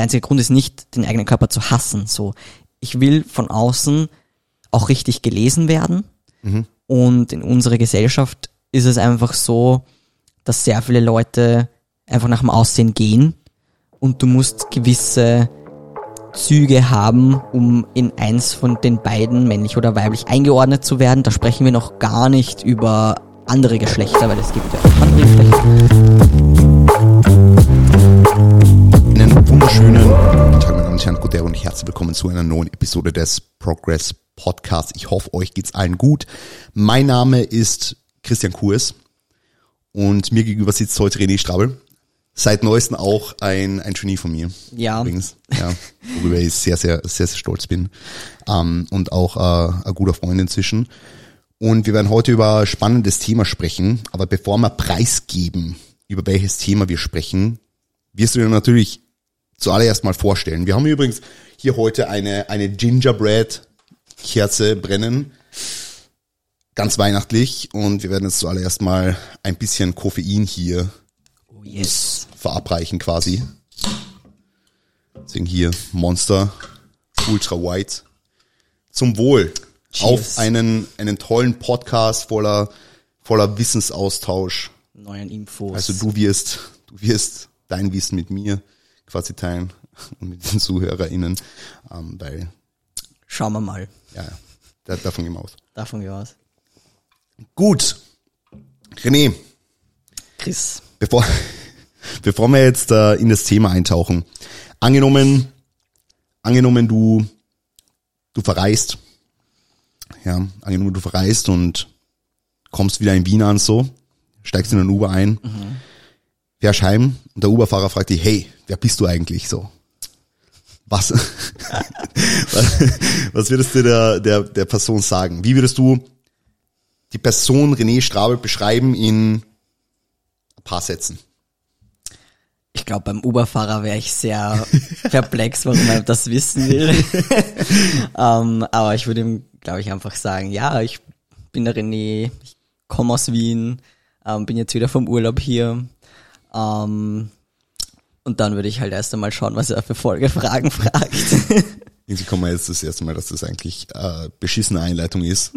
der einzige Grund ist nicht, den eigenen Körper zu hassen. So, ich will von außen auch richtig gelesen werden. Und in unserer Gesellschaft ist es einfach so, dass sehr viele Leute einfach nach dem Aussehen gehen und du musst gewisse Züge haben, um in eins von den beiden, männlich oder weiblich, eingeordnet zu werden. Da sprechen wir noch gar nicht über andere Geschlechter, weil es gibt ja auch andere Geschlechter. Wunderschönen guten Tag, meine Damen und Herren, Tag und herzlich willkommen zu einer neuen Episode des Progress Podcasts. Ich hoffe, euch geht's allen gut. Mein Name ist Christian Kurs und mir gegenüber sitzt heute René Strabel. Seit neuestem auch ein, ein Genie von mir. Ja. Übrigens, ja, worüber ich sehr, sehr, sehr, sehr stolz bin. Ähm, und auch äh, ein guter Freund inzwischen. Und wir werden heute über ein spannendes Thema sprechen. Aber bevor wir preisgeben, über welches Thema wir sprechen, wirst du dir natürlich zuallererst mal vorstellen. Wir haben übrigens hier heute eine, eine Gingerbread-Kerze brennen. Ganz weihnachtlich. Und wir werden jetzt zuallererst mal ein bisschen Koffein hier Oh yes. verabreichen quasi. Deswegen hier Monster Ultra White. Zum Wohl. Cheers. Auf einen, einen tollen Podcast voller, voller Wissensaustausch. Neuen Infos. Also du wirst, du wirst dein Wissen mit mir quasi teilen und mit den ZuhörerInnen, ähm, weil, Schauen wir mal. ja, da, davon gehen wir aus. Davon gehe ich aus. Gut. René, Chris. bevor, bevor wir jetzt äh, in das Thema eintauchen, angenommen, angenommen du, du verreist, ja, angenommen du verreist und kommst wieder in Wien an so, steigst in den Uber ein, fährst heim und der Uberfahrer fragt dich, hey, wer bist du eigentlich so? Was, was, würdest du der, der, der Person sagen? Wie würdest du die Person René Strabel beschreiben in ein paar Sätzen? Ich glaube, beim Uberfahrer wäre ich sehr perplex, warum er das wissen will. ähm, aber ich würde ihm, glaube ich, einfach sagen, ja, ich bin der René, ich komme aus Wien, ähm, bin jetzt wieder vom Urlaub hier. Ähm, und dann würde ich halt erst einmal schauen, was er für Folgefragen fragt. Irgendwie kommen wir jetzt das erste Mal, dass das eigentlich äh, beschissene Einleitung ist.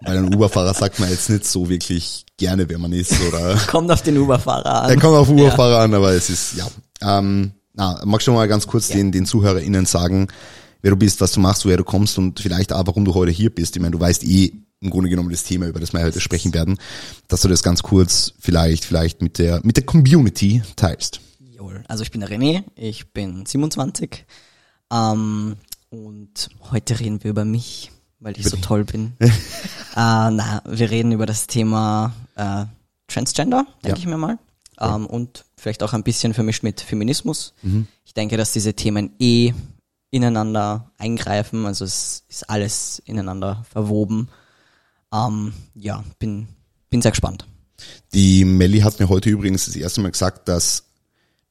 Weil ein Uberfahrer sagt man jetzt nicht so wirklich gerne, wer man ist. Oder Kommt auf den Uberfahrer an. er kommt auf den Uberfahrer an, aber es ist, ja. Ähm, na, magst du mal ganz kurz den, den ZuhörerInnen sagen, wer du bist, was du machst, woher du kommst und vielleicht auch, warum du heute hier bist. Ich meine, du weißt eh im Grunde genommen das Thema, über das wir heute sprechen werden, dass du das ganz kurz vielleicht, vielleicht mit der, mit der Community teilst. Jawohl. Also ich bin der René, ich bin 27 ähm, und heute reden wir über mich, weil ich so toll bin. äh, na, wir reden über das Thema äh, Transgender, denke Ja. ich mir mal. Ähm, und vielleicht auch ein bisschen vermischt mit Feminismus. Ich denke, dass diese Themen eh ineinander eingreifen, also es ist alles ineinander verwoben. Ähm, ja, bin, bin sehr gespannt. Die Melli hat mir heute übrigens das erste Mal gesagt, dass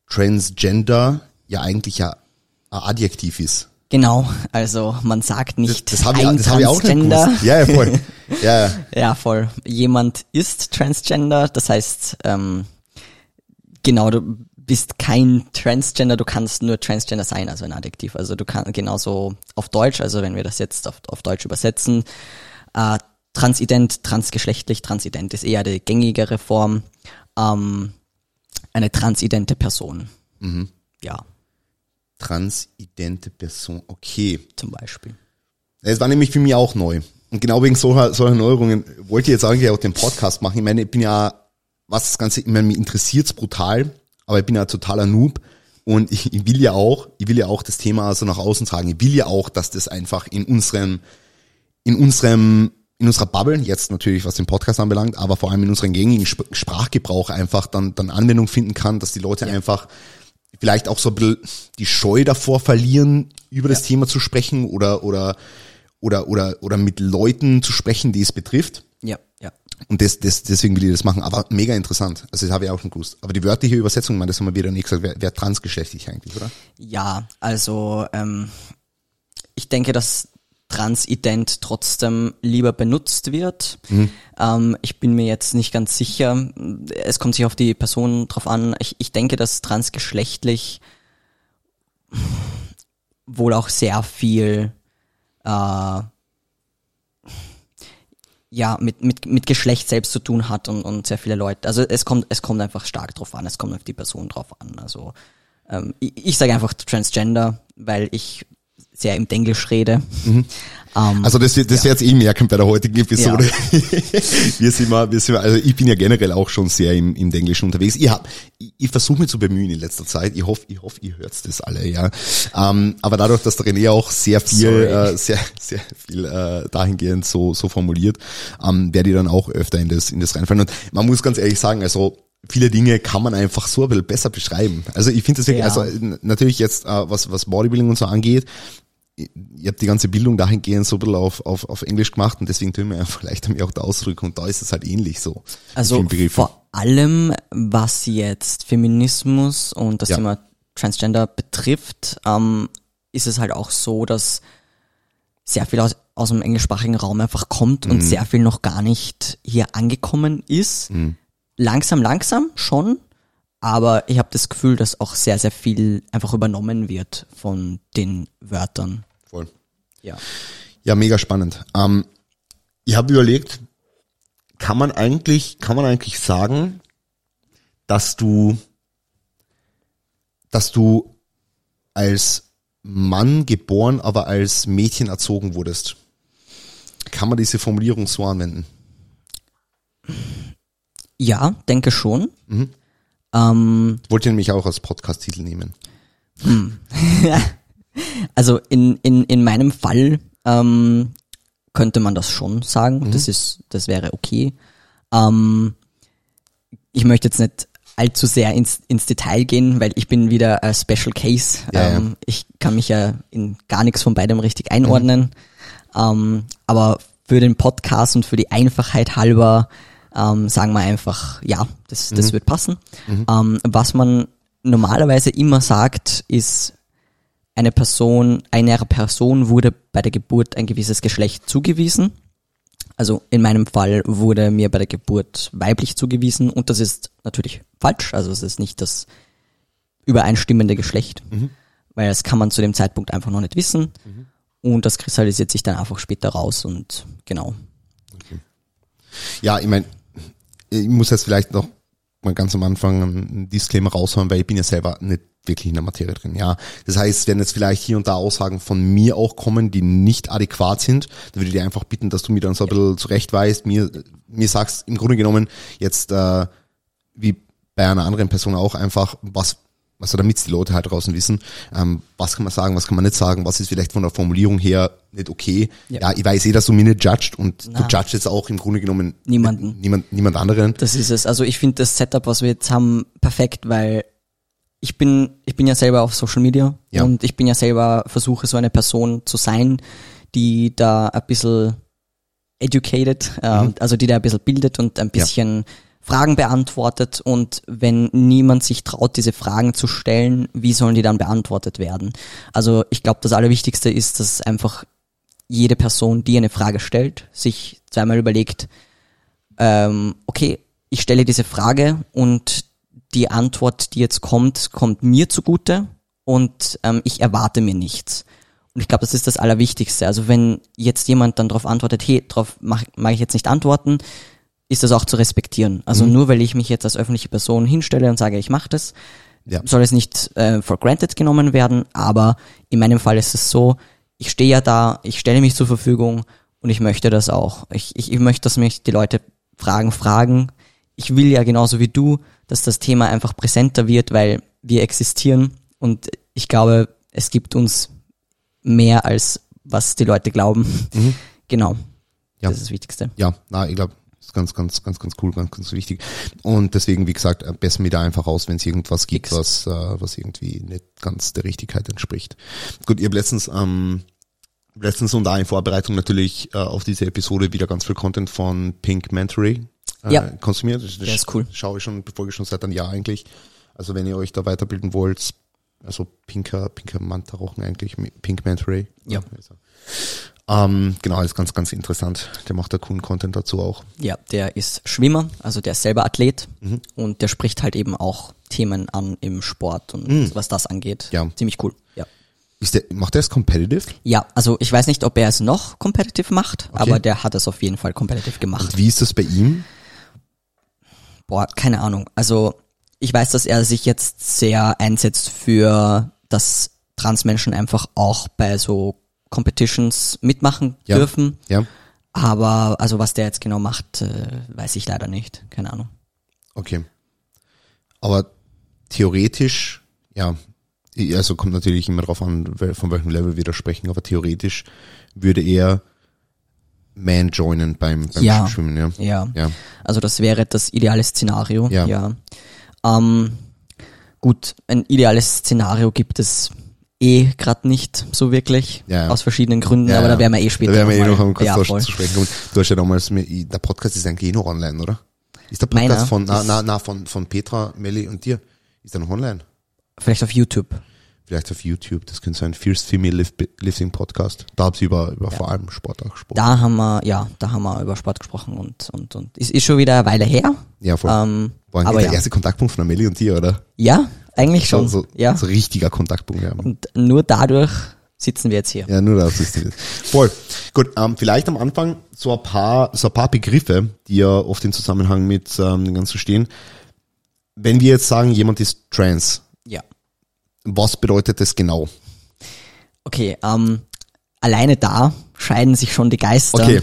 Transgender ja eigentlich ja ein Adjektiv ist. Genau, also man sagt nicht Das habe ich, das hab ich auch nicht gewusst. Ja, ja, voll. Ja, ja. Ja, voll. Jemand ist Transgender, das heißt, ähm, genau, du bist kein Transgender, du kannst nur Transgender sein, also ein Adjektiv. Also du kannst genauso auf Deutsch, also wenn wir das jetzt auf, auf Deutsch übersetzen, äh, transident, transgeschlechtlich, transident ist eher die gängigere Form, ähm, eine transidente Person. Mhm. Ja, Transidente Person, okay. zum Beispiel. Es war nämlich für mich auch neu. Und genau wegen solcher, solcher Neuerungen wollte ich jetzt eigentlich auch den Podcast machen. Ich meine, ich bin ja, was das Ganze, ich meine, mich interessiert's brutal, aber ich bin ja totaler Noob. Und ich, ich will ja auch, ich will ja auch das Thema also nach außen tragen. Ich will ja auch, dass das einfach in unserem, in unserem, in unserer Bubble, jetzt natürlich was den Podcast anbelangt, aber vor allem in unserem gängigen Sp Sprachgebrauch einfach dann, dann Anwendung finden kann, dass die Leute einfach vielleicht auch so ein bisschen die Scheu davor verlieren, über das Thema zu sprechen oder, oder, oder, oder, oder mit Leuten zu sprechen, die es betrifft. Ja, ja. Und das, das, deswegen will ich das machen. Aber mega interessant. Also das habe ich auch schon gewusst. Aber die wörtliche Übersetzung, meine, das haben wir wieder nicht gesagt, wer, wer transgeschlechtlich eigentlich, oder? Ja, also ähm, ich denke, dass Transident trotzdem lieber benutzt wird. Ähm, ich bin mir jetzt nicht ganz sicher. Es kommt sich auf die Person drauf an. Ich, ich denke, dass transgeschlechtlich wohl auch sehr viel äh, ja, mit, mit, mit Geschlecht selbst zu tun hat und, und sehr viele Leute. Also es kommt, es kommt einfach stark drauf an, es kommt auf die Person drauf an. Also ähm, ich, ich sage einfach Transgender, weil ich sehr im Englisch rede. Mhm. Um, also das, das ja. jetzt eh merken bei der heutigen Episode. Ja. wir sind mal, wir sind mal, also ich bin ja generell auch schon sehr im, im Englischen unterwegs. Ich, hab, ich, ich versuche mich zu bemühen in letzter Zeit. Ich hoffe, ich hoffe, ihr hört das alle, ja. Um, aber dadurch, dass der René auch sehr viel, äh, sehr, sehr viel äh, dahingehend so, so formuliert, ähm, werde ich dann auch öfter in das, in das reinfallen. Und man muss ganz ehrlich sagen, also viele Dinge kann man einfach so ein bisschen besser beschreiben. Also ich finde das wirklich, ja. also natürlich jetzt, äh, was, was Bodybuilding und so angeht, ich habe die ganze Bildung dahingehend so ein bisschen auf, auf, auf Englisch gemacht und deswegen tun wir einfach leichter mir auch da ausdrücken und da ist es halt ähnlich so. Also vor allem, was jetzt Feminismus und das ja. Thema Transgender betrifft, ähm, ist es halt auch so, dass sehr viel aus, aus dem englischsprachigen Raum einfach kommt mhm. und sehr viel noch gar nicht hier angekommen ist. Mhm. Langsam, langsam schon, aber ich habe das Gefühl, dass auch sehr, sehr viel einfach übernommen wird von den Wörtern. Voll. Ja. Ja, mega spannend. Ähm, ich habe überlegt, kann man eigentlich, kann man eigentlich sagen, dass du, dass du als Mann geboren, aber als Mädchen erzogen wurdest? Kann man diese Formulierung so anwenden? Ja, denke schon. Mhm. Ähm, Wollte nämlich auch als Podcast-Titel nehmen. Hm. also in, in, in meinem Fall ähm, könnte man das schon sagen. Mhm. Das ist, das wäre okay. Ähm, ich möchte jetzt nicht allzu sehr ins, ins Detail gehen, weil ich bin wieder ein Special Case. Ja, ähm, ja. Ich kann mich ja in gar nichts von beidem richtig einordnen. Mhm. Ähm, aber für den Podcast und für die Einfachheit halber ähm, sagen wir einfach, ja, das, das mhm. wird passen. Mhm. Ähm, was man normalerweise immer sagt, ist, eine Person, einer Person wurde bei der Geburt ein gewisses Geschlecht zugewiesen. Also in meinem Fall wurde mir bei der Geburt weiblich zugewiesen und das ist natürlich falsch. Also es ist nicht das übereinstimmende Geschlecht, mhm. weil das kann man zu dem Zeitpunkt einfach noch nicht wissen mhm. und das kristallisiert sich dann einfach später raus und genau. Okay. Ja, ich meine, ich muss jetzt vielleicht noch mal ganz am Anfang einen Disclaimer raushauen, weil ich bin ja selber nicht wirklich in der Materie drin. Ja, das heißt, wenn jetzt vielleicht hier und da Aussagen von mir auch kommen, die nicht adäquat sind, dann würde ich dir einfach bitten, dass du mir dann so ein bisschen zurechtweist, mir mir sagst im Grunde genommen jetzt äh, wie bei einer anderen Person auch einfach, was also damit die Leute halt draußen wissen, ähm, was kann man sagen, was kann man nicht sagen, was ist vielleicht von der Formulierung her nicht okay. Ja, ja ich weiß eh, dass du mich nicht judged und Na. du judgest jetzt auch im Grunde genommen niemanden. Niemand, niemand anderen. Das ist es. Also ich finde das Setup, was wir jetzt haben, perfekt, weil ich bin, ich bin ja selber auf Social Media ja. und ich bin ja selber, versuche so eine Person zu sein, die da ein bisschen educated, äh, mhm. also die da ein bisschen bildet und ein bisschen ja Fragen beantwortet und wenn niemand sich traut, diese Fragen zu stellen, wie sollen die dann beantwortet werden? Also ich glaube, das Allerwichtigste ist, dass einfach jede Person, die eine Frage stellt, sich zweimal überlegt, ähm, okay, ich stelle diese Frage und die Antwort, die jetzt kommt, kommt mir zugute und ähm, ich erwarte mir nichts. Und ich glaube, das ist das Allerwichtigste. Also wenn jetzt jemand dann darauf antwortet, hey, darauf mag, mag ich jetzt nicht antworten, ist das auch zu respektieren. Also mhm. nur weil ich mich jetzt als öffentliche Person hinstelle und sage, ich mache das, ja. soll es nicht äh, for granted genommen werden. Aber in meinem Fall ist es so, ich stehe ja da, ich stelle mich zur Verfügung und ich möchte das auch. Ich, ich, ich möchte, dass mich die Leute Fragen fragen. Ich will ja genauso wie du, dass das Thema einfach präsenter wird, weil wir existieren und ich glaube, es gibt uns mehr als was die Leute glauben. Mhm. Genau. Ja. Das ist das Wichtigste. Ja, na, ich glaube, ist ganz, ganz, ganz, ganz cool, ganz, ganz wichtig. Und deswegen, wie gesagt, besser mir da einfach aus, wenn es irgendwas gibt, was, äh, was irgendwie nicht ganz der Richtigkeit entspricht. Gut, ihr habt letztens, ähm, letztens und da in Vorbereitung natürlich äh, auf diese Episode wieder ganz viel Content von Pink Mentory äh, ja. konsumiert. Das, das ist cool. Schaue ich schon, befolge ich schon seit einem Jahr eigentlich. Also wenn ihr euch da weiterbilden wollt, also pinker, pinker Manta-Rochen eigentlich, Pink Mentory. Ja. Also, ähm, genau, ist ganz, ganz interessant. Der macht da coolen Content dazu auch. Ja, der ist Schwimmer, also der ist selber Athlet mhm. und der spricht halt eben auch Themen an im Sport und mhm. was das angeht. Ja. Ziemlich cool, ja. Ist der, macht er es competitive? Ja, also ich weiß nicht, ob er es noch competitive macht, aber der hat es auf jeden Fall competitive gemacht. Und wie ist das bei ihm? Boah, keine Ahnung. Also ich weiß, dass er sich jetzt sehr einsetzt für, dass Transmenschen einfach auch bei so Competitions mitmachen Ja. dürfen. Ja. Aber also was der jetzt genau macht, äh, weiß ich leider nicht. Keine Ahnung. Okay. Aber theoretisch, ja, also kommt natürlich immer drauf an, von welchem Level wir da sprechen, aber theoretisch würde er Man joinen beim, beim Ja. Schwimmen, ja. Ja. Ja. Also das wäre das ideale Szenario. Ja. ja. Ähm, gut, ein ideales Szenario gibt es eh gerade nicht so wirklich. Ja. Aus verschiedenen Gründen, aber da werden wir eh später Da werden wir eh noch kurz ja, zu sprechen kommen. Du hast ja damals, mit, der Podcast ist eigentlich eh noch online, oder? Ist der Podcast Meiner von, na, na, na, von, von Petra, Melli und dir? Ist der noch online? Vielleicht auf YouTube. Vielleicht auf YouTube, das könnte sein, Fierce Female Lift- Lifting Podcast. Da habt ihr über, über vor allem Sport auch gesprochen. Da haben wir, ja, da haben wir über Sport gesprochen und, und, und ist, ist schon wieder eine Weile her. ja, voll. Ähm, War aber eigentlich der ja. erste Kontaktpunkt von Melli und dir, oder? ja, eigentlich schon. So, ja. so richtiger Kontaktpunkt, ja. Und nur dadurch sitzen wir jetzt hier. Ja, nur das ist es. Voll. Gut, ähm, vielleicht am Anfang so ein paar, so ein paar Begriffe, die ja oft im Zusammenhang mit ähm, dem Ganzen stehen. Wenn wir jetzt sagen, jemand ist trans, Ja. Was bedeutet das genau? Okay, ähm, alleine da scheiden sich schon die Geister. Okay.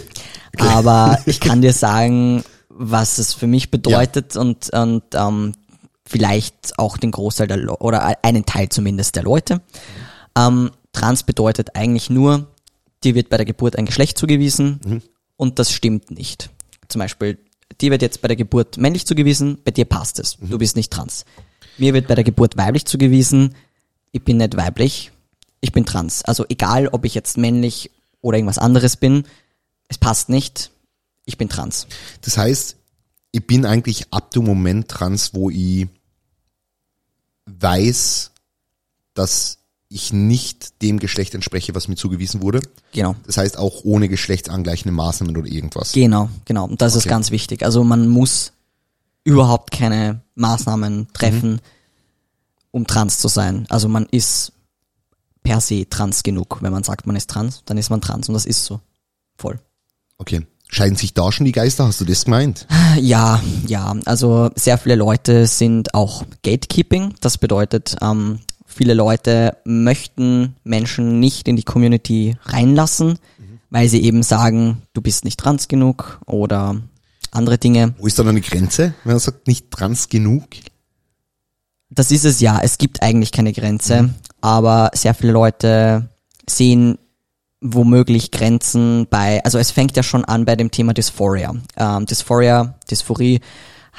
Okay. Aber ich kann dir sagen, was es für mich bedeutet und, und ähm, vielleicht auch den Großteil der Le oder einen Teil zumindest der Leute. Ähm, trans bedeutet eigentlich nur, dir wird bei der Geburt ein Geschlecht zugewiesen und das stimmt nicht. Zum Beispiel, dir wird jetzt bei der Geburt männlich zugewiesen, bei dir passt es. Du bist nicht trans. Mir wird bei der Geburt weiblich zugewiesen, ich bin nicht weiblich, ich bin trans. Also egal, ob ich jetzt männlich oder irgendwas anderes bin, es passt nicht, ich bin trans. Das heißt, ich bin eigentlich ab dem Moment trans, wo ich weiß, dass ich nicht dem Geschlecht entspreche, was mir zugewiesen wurde. Genau. Das heißt auch ohne geschlechtsangleichende Maßnahmen oder irgendwas. Genau, genau. Und das ist Okay. ganz wichtig. Also man muss überhaupt keine Maßnahmen treffen, um trans zu sein. Also man ist per se trans genug. Wenn man sagt, man ist trans, dann ist man trans und das ist so. Voll. Okay. Scheiden sich da schon die Geister? Hast du das gemeint? Ja, ja. Also sehr viele Leute sind auch Gatekeeping. Das bedeutet, ähm, viele Leute möchten Menschen nicht in die Community reinlassen, weil sie eben sagen, du bist nicht trans genug oder andere Dinge. Wo ist da noch eine Grenze, wenn man sagt, nicht trans genug? Das ist es ja. Es gibt eigentlich keine Grenze, aber sehr viele Leute sehen womöglich Grenzen bei, also es fängt ja schon an bei dem Thema Dysphoria. Ähm, Dysphoria, Dysphorie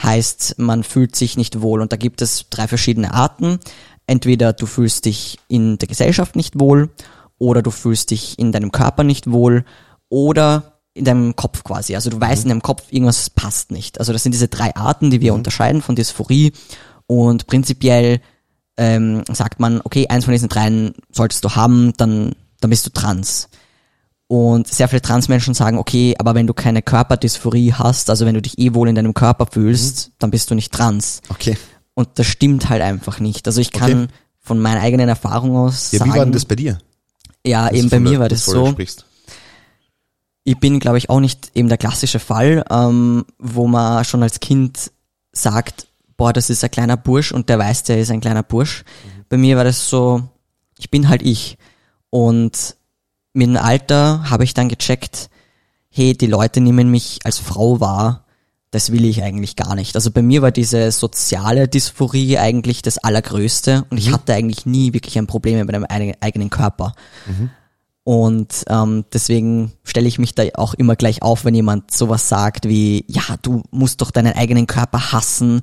heißt, man fühlt sich nicht wohl und da gibt es drei verschiedene Arten. Entweder du fühlst dich in der Gesellschaft nicht wohl oder du fühlst dich in deinem Körper nicht wohl oder in deinem Kopf quasi. Also du weißt in deinem Kopf, irgendwas passt nicht. Also das sind diese drei Arten, die wir unterscheiden von Dysphorie und prinzipiell ähm, sagt man, okay, eins von diesen dreien solltest du haben, dann, dann bist du trans. Und sehr viele Transmenschen sagen, okay, aber wenn du keine Körperdysphorie hast, also wenn du dich eh wohl in deinem Körper fühlst, dann bist du nicht trans. Okay. Und das stimmt halt einfach nicht. Also ich kann Okay. von meiner eigenen Erfahrung aus Ja, sagen, wie war denn das bei dir? ja, Dass eben bei mir der war das so, Sprichst? ich bin, glaube ich, auch nicht eben der klassische Fall, ähm, wo man schon als Kind sagt, boah, das ist ein kleiner Bursch und der weiß, der ist ein kleiner Bursch. Bei mir war das so, ich bin halt ich. Und mit dem Alter habe ich dann gecheckt, hey, die Leute nehmen mich als Frau wahr, das will ich eigentlich gar nicht. Also bei mir war diese soziale Dysphorie eigentlich das Allergrößte und ich hatte eigentlich nie wirklich ein Problem mit meinem eigen- eigenen Körper. Und ähm, deswegen stelle ich mich da auch immer gleich auf, wenn jemand sowas sagt wie, ja, du musst doch deinen eigenen Körper hassen,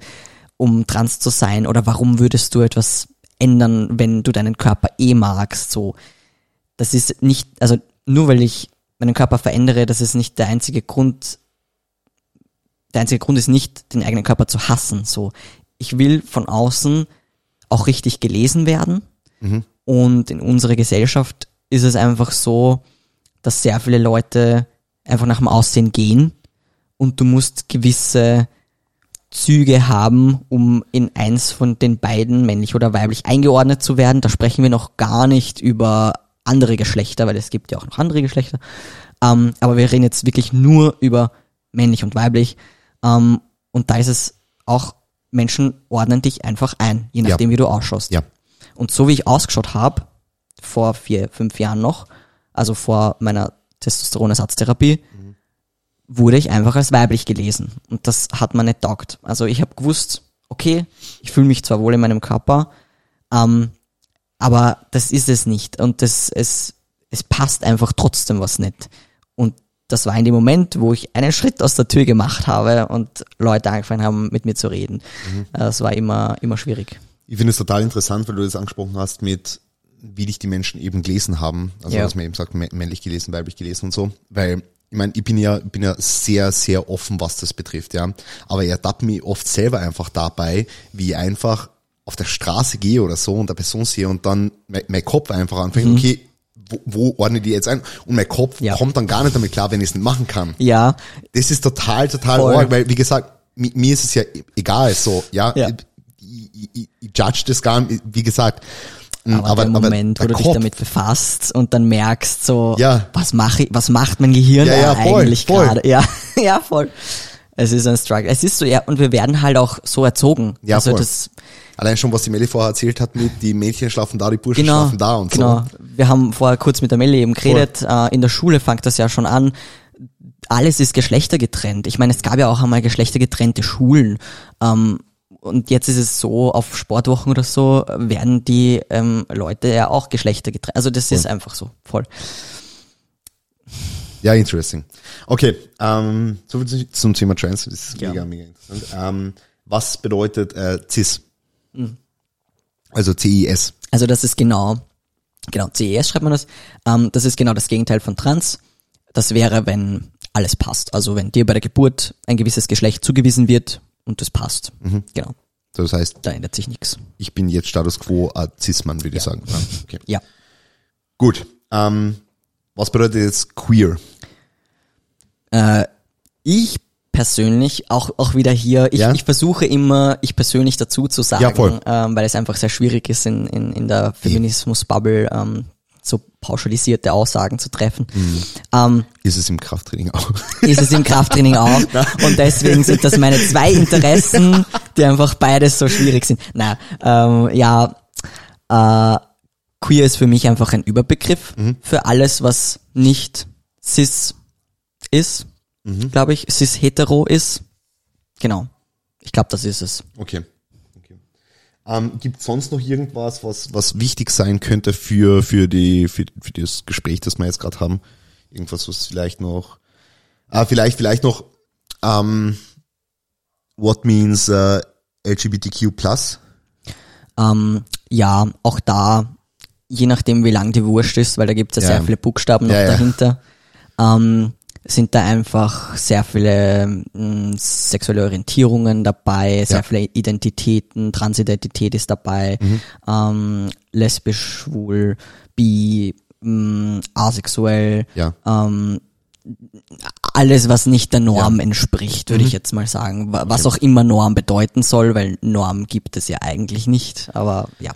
um trans zu sein, oder warum würdest du etwas ändern, wenn du deinen Körper eh magst, so. Das ist nicht, also nur weil ich meinen Körper verändere, das ist nicht der einzige Grund, der einzige Grund ist nicht, den eigenen Körper zu hassen, so. Ich will von außen auch richtig gelesen werden, und in unserer Gesellschaft ist es einfach so, dass sehr viele Leute einfach nach dem Aussehen gehen und du musst gewisse Züge haben, um in eins von den beiden, männlich oder weiblich, eingeordnet zu werden. Da sprechen wir noch gar nicht über andere Geschlechter, weil es gibt ja auch noch andere Geschlechter. Ähm, aber wir reden jetzt wirklich nur über männlich und weiblich. Ähm, und da ist es auch, Menschen ordnen dich einfach ein, je nachdem, wie du ausschaust. Ja. Und so wie ich ausgeschaut habe, vor vier, fünf Jahren noch, also vor meiner Testosteronersatztherapie, wurde ich einfach als weiblich gelesen. Und das hat man nicht taugt. Also ich habe gewusst, okay, ich fühle mich zwar wohl in meinem Körper, ähm, aber das ist es nicht. Und das, es, es passt einfach trotzdem was nicht. Und das war in dem Moment, wo ich einen Schritt aus der Tür gemacht habe und Leute angefangen haben, mit mir zu reden. Das war immer, immer schwierig. Ich finde es total interessant, weil du das angesprochen hast mit, wie dich die Menschen eben gelesen haben. Also, Ja. dass man eben sagt, mä- männlich gelesen, weiblich gelesen und so. Weil, ich meine, ich bin ja, bin ja sehr, sehr offen, was das betrifft, ja. Aber ich ertappe mich oft selber einfach dabei, wie ich einfach auf der Straße gehe oder so und der Person sehe und dann mein, mein Kopf einfach anfängt, okay, wo, wo ordne ich die jetzt ein? Und mein Kopf Mhm. Ja. kommt dann gar nicht damit klar, wenn ich es nicht machen kann. Ja, Das ist total, total Voll. arg, weil, wie gesagt, mi- mir ist es ja egal, so, ja. Ja. Ich, ich, ich, ich judge das gar nicht, wie gesagt. Mm, aber, der Moment, wo der du dich Kopf- damit befasst und dann merkst so, Ja. was mache ich, was macht mein Gehirn Ja, ja, voll, eigentlich voll. gerade? Ja, ja, voll. Es ist ein Struggle. Es ist so, ja, und wir werden halt auch so erzogen. Ja, also voll. das, Allein schon, was die Melli vorher erzählt hat, mit die Mädchen schlafen da, die Burschen genau, schlafen da und genau. so. Wir haben vorher kurz mit der Melli eben geredet. Äh, in der Schule fängt das ja schon an. Alles ist geschlechtergetrennt. Ich meine, es gab ja auch einmal geschlechtergetrennte Schulen. Ähm, und jetzt ist es so, auf Sportwochen oder so werden die ähm, Leute ja auch geschlechtergetrennt. Also das ist einfach so, voll. Ja, interesting. Okay, ähm, so viel zu- zum Thema Trans, das ist Ja. mega, mega interessant. Ähm, was bedeutet äh, CIS? Mhm. Also CIS. Also das ist genau, genau, CES schreibt man das. Ähm, das ist genau das Gegenteil von Trans. Das wäre, wenn alles passt. Also wenn dir bei der Geburt ein gewisses Geschlecht zugewiesen wird und das passt. Genau, Das heißt, da ändert sich nichts. ich bin jetzt Status Quo äh, Cis-Mann, würde ich sagen. Ja, okay. Ja. Gut. Ähm, was bedeutet jetzt queer? Ich persönlich, auch, auch wieder hier, ich, Ja? ich versuche immer, ich persönlich dazu zu sagen, Ja, ähm, weil es einfach sehr schwierig ist, in, in, in der Feminismus-Bubble ähm, so pauschalisierte Aussagen zu treffen. Mhm. Ähm, Ist es im Krafttraining auch? ist es im Krafttraining auch. Und deswegen sind das meine zwei Interessen, die einfach beides so schwierig sind. Na, ähm, ja, äh, queer ist für mich einfach ein Überbegriff für alles, was nicht cis ist, glaube ich, cis hetero ist. Genau. Ich glaube, das ist es. Okay. Ähm, Gibt sonst noch irgendwas, was, was wichtig sein könnte für, für, die, für, für das Gespräch, das wir jetzt gerade haben? Irgendwas, was vielleicht noch, ah, vielleicht, vielleicht noch, ähm, what means äh, LGBTQ+. Ähm, ja, auch da, je nachdem wie lang die Wurst ist, weil da gibt es ja, Ja. sehr viele Buchstaben noch Ja, ja. dahinter, ähm, sind da einfach sehr viele mh, sexuelle Orientierungen dabei, sehr Ja. viele Identitäten, Transidentität ist dabei, Mhm. ähm, lesbisch, schwul, bi, mh, asexuell, Ja. ähm, alles, was nicht der Norm entspricht, würde ich Mhm. jetzt mal sagen. Wa- Was auch immer Norm bedeuten soll, weil Norm gibt es ja eigentlich nicht, aber ja.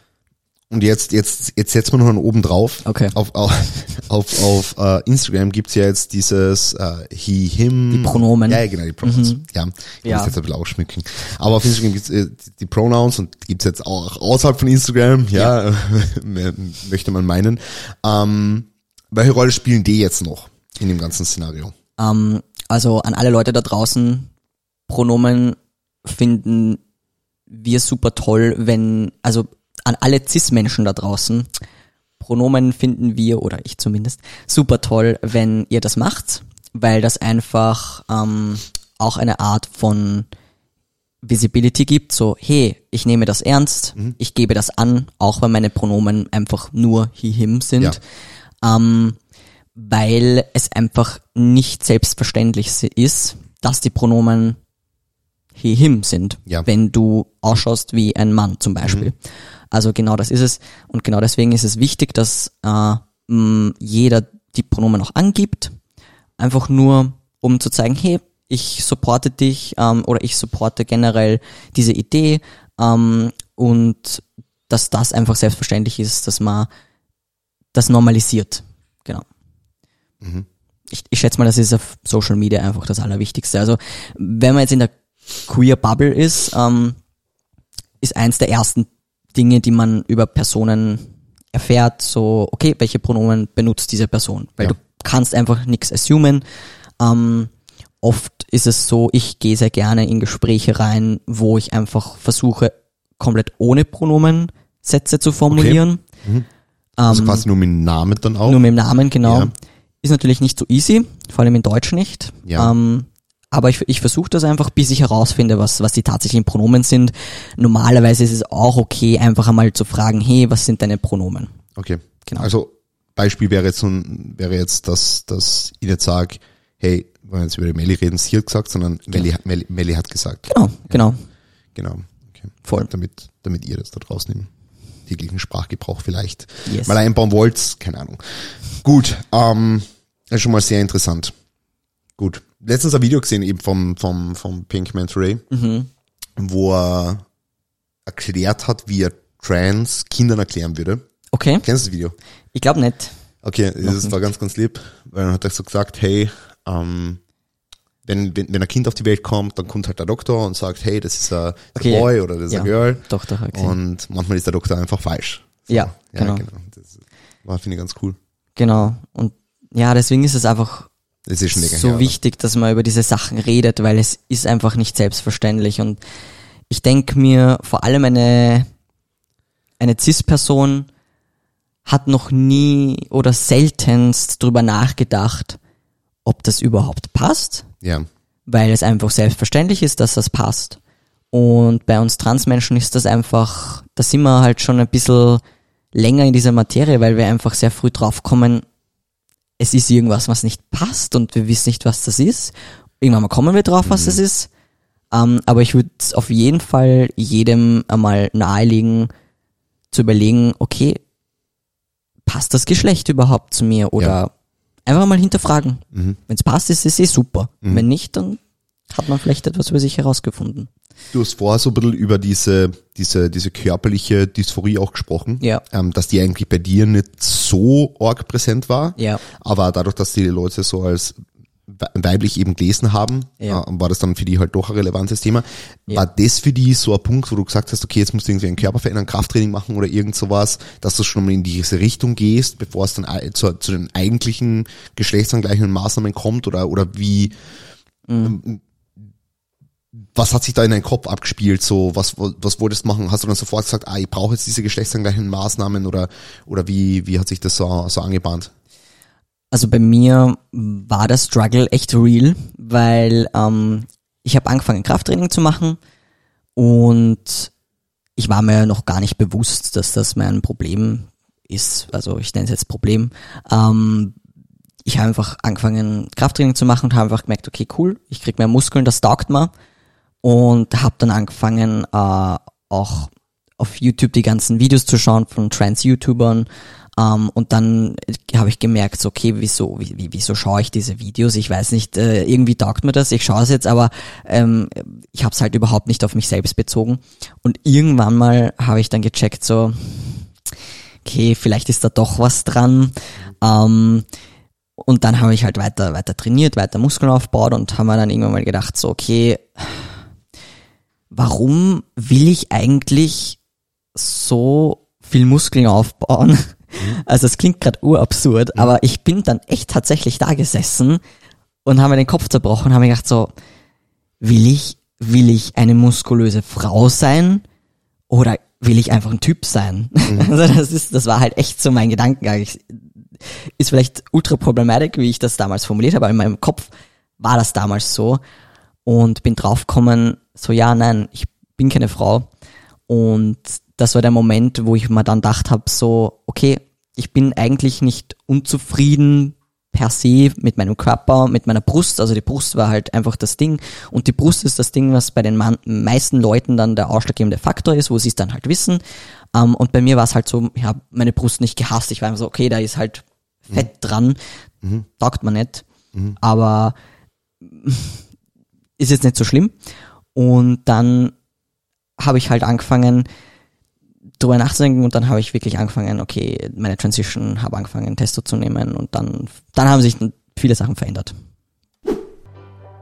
Und jetzt, jetzt, jetzt setzen wir noch einen oben drauf. Okay. Auf, auf, auf, auf äh, Instagram gibt's ja jetzt dieses äh, he, him. Die Pronomen. Ja, ja, genau, die Pronouns. Ja, ich Ja. muss jetzt ein bisschen ausschmücken. Aber auf Instagram gibt's äh, die Pronouns und gibt's jetzt auch außerhalb von Instagram, ja, möchte man meinen. Ähm, welche Rolle spielen die jetzt noch in dem ganzen Szenario? Ähm, also an alle Leute da draußen, Pronomen finden wir super toll, wenn, also an alle Cis-Menschen da draußen, Pronomen finden wir, oder ich zumindest, super toll, wenn ihr das macht, weil das einfach ähm, auch eine Art von Visibility gibt, so, hey, ich nehme das ernst, ich gebe das an, auch wenn meine Pronomen einfach nur he, him sind. Ähm, weil es einfach nicht selbstverständlich ist, dass die Pronomen he, him sind, Ja. wenn du ausschaust wie ein Mann zum Beispiel. Also genau das ist es und genau deswegen ist es wichtig, dass äh, mh, jeder die Pronomen auch angibt, einfach nur um zu zeigen, hey, ich supporte dich ähm, oder ich supporte generell diese Idee ähm, und dass das einfach selbstverständlich ist, dass man das normalisiert. Genau. Ich, ich schätze mal, das ist auf Social Media einfach das Allerwichtigste. Also wenn man jetzt in der Queer Bubble ist, ähm, ist eins der ersten Dinge, die man über Personen erfährt, so, okay, welche Pronomen benutzt diese Person? Weil Ja. du kannst einfach nichts assumen. Ähm, oft ist es so, ich gehe sehr gerne in Gespräche rein, wo ich einfach versuche, komplett ohne Pronomen Sätze zu formulieren. Also quasi nur mit dem Namen dann auch. Nur mit dem Namen, genau. Ja. Ist natürlich nicht so easy, vor allem in Deutsch nicht. Ja. Ähm, aber ich, ich versuche das einfach, bis ich herausfinde, was, was die tatsächlichen Pronomen sind. Normalerweise ist es auch okay, einfach einmal zu fragen, hey, was sind deine Pronomen? Okay. Genau. Also Beispiel wäre jetzt wäre jetzt, dass, dass ich nicht sage, hey, wenn wir jetzt über die Melli reden, sie hat gesagt, sondern Melli, hat- Melli, Melli hat gesagt. Genau, genau. Genau. Okay. Voll. Damit, damit ihr das da draußen im täglichen Sprachgebrauch vielleicht Yes. mal einbauen wollt, keine Ahnung. Gut, ähm, das ist schon mal sehr interessant. Gut. Letztens ein Video gesehen eben vom, vom, vom Pink Manta Ray, Mhm. wo er erklärt hat, wie er Trans Kindern erklären würde. Okay, Kennst du das Video? ich glaube nicht. Okay, das war ganz, ganz lieb, weil dann hat er so gesagt, hey, ähm, wenn, wenn, wenn ein Kind auf die Welt kommt, dann kommt halt der Doktor und sagt, hey, das ist ein, Okay. Boy oder das ist Ja. ein Girl. Doch, doch, okay. Und manchmal ist der Doktor einfach falsch. So. Ja, ja genau. genau. Das war, finde ich, ganz cool. Genau. Und ja, deswegen ist es einfach Das ist länger so her, wichtig, dass man über diese Sachen redet, weil es ist einfach nicht selbstverständlich. Und ich denke mir, vor allem eine, eine CIS-Person hat noch nie oder seltenst drüber nachgedacht, ob das überhaupt passt, Ja, weil es einfach selbstverständlich ist, dass das passt. Und bei uns Transmenschen ist das einfach, da sind wir halt schon ein bisschen länger in dieser Materie, weil wir einfach sehr früh draufkommen, es ist irgendwas, was nicht passt und wir wissen nicht, was das ist. Irgendwann mal kommen wir drauf, was das ist. Ähm, aber ich würde auf jeden Fall jedem einmal nahelegen, zu überlegen, okay, passt das Geschlecht überhaupt zu mir? Oder Ja. einfach mal hinterfragen. Wenn es passt, ist es eh super. Wenn nicht, dann hat man vielleicht etwas über sich herausgefunden. Du hast vorher so ein bisschen über diese, diese, diese körperliche Dysphorie auch gesprochen. Ja. Ähm, dass die eigentlich bei dir nicht so arg präsent war. Ja. Aber dadurch, dass die Leute so als we- weiblich eben gelesen haben, Ja. äh, war das dann für die halt doch ein relevantes Thema. Ja. War das für die so ein Punkt, wo du gesagt hast, okay, jetzt musst du irgendwie einen Körper verändern, Krafttraining machen oder irgend sowas, dass du schon mal in diese Richtung gehst, bevor es dann zu, zu den eigentlichen geschlechtsangleichenden Maßnahmen kommt oder, oder wie, Mhm. Was hat sich da in deinem Kopf abgespielt? So, was, was wolltest du machen? Hast du dann sofort gesagt, ah, ich brauche jetzt diese geschlechtsangleichenden Maßnahmen oder, oder wie, wie hat sich das so, so angebahnt? Also bei mir war der Struggle echt real, weil ähm, ich habe angefangen Krafttraining zu machen und ich war mir noch gar nicht bewusst, dass das mein Problem ist. Also ich nenne es jetzt Problem. Ähm, ich habe einfach angefangen Krafttraining zu machen und habe einfach gemerkt, okay, cool, ich krieg mehr Muskeln, das taugt mir und habe dann angefangen äh, auch auf YouTube die ganzen Videos zu schauen von Trans-YouTubern ähm, und dann habe ich gemerkt, so, okay, wieso, wie, wie- wieso schaue ich diese Videos? Ich weiß nicht, äh, irgendwie taugt mir das, ich schaue es jetzt, aber ähm, ich habe es halt überhaupt nicht auf mich selbst bezogen und irgendwann mal habe ich dann gecheckt, so, okay, vielleicht ist da doch was dran. Ähm, und dann habe ich halt weiter, weiter trainiert, weiter Muskeln aufgebaut und haben mir dann irgendwann mal gedacht, so, okay, warum will ich eigentlich so viel Muskeln aufbauen? Also es klingt gerade urabsurd, aber ich bin dann echt tatsächlich da gesessen und habe mir den Kopf zerbrochen und habe mir gedacht, so, will ich, will ich eine muskulöse Frau sein oder will ich einfach ein Typ sein? Also das ist, das war halt echt so mein Gedankengang. Ich, ist vielleicht ultra problematic, wie ich das damals formuliert habe, aber in meinem Kopf war das damals so und bin draufgekommen, so ja, nein, ich bin keine Frau. Und das war der Moment, wo ich mir dann gedacht habe, so okay, ich bin eigentlich nicht unzufrieden per se mit meinem Körper, mit meiner Brust, also die Brust war halt einfach das Ding. Und die Brust ist das Ding, was bei den meisten Leuten dann der ausschlaggebende Faktor ist, wo sie es dann halt wissen. Ähm, und bei mir war es halt so, ich habe meine Brust nicht gehasst, ich war immer so, okay, da ist halt Fett dran, taugt man nicht, aber ist jetzt nicht so schlimm. Und dann habe ich halt angefangen, drüber nachzudenken und dann habe ich wirklich angefangen, okay, meine Transition, habe angefangen, Testo zu nehmen und dann, dann haben sich viele Sachen verändert.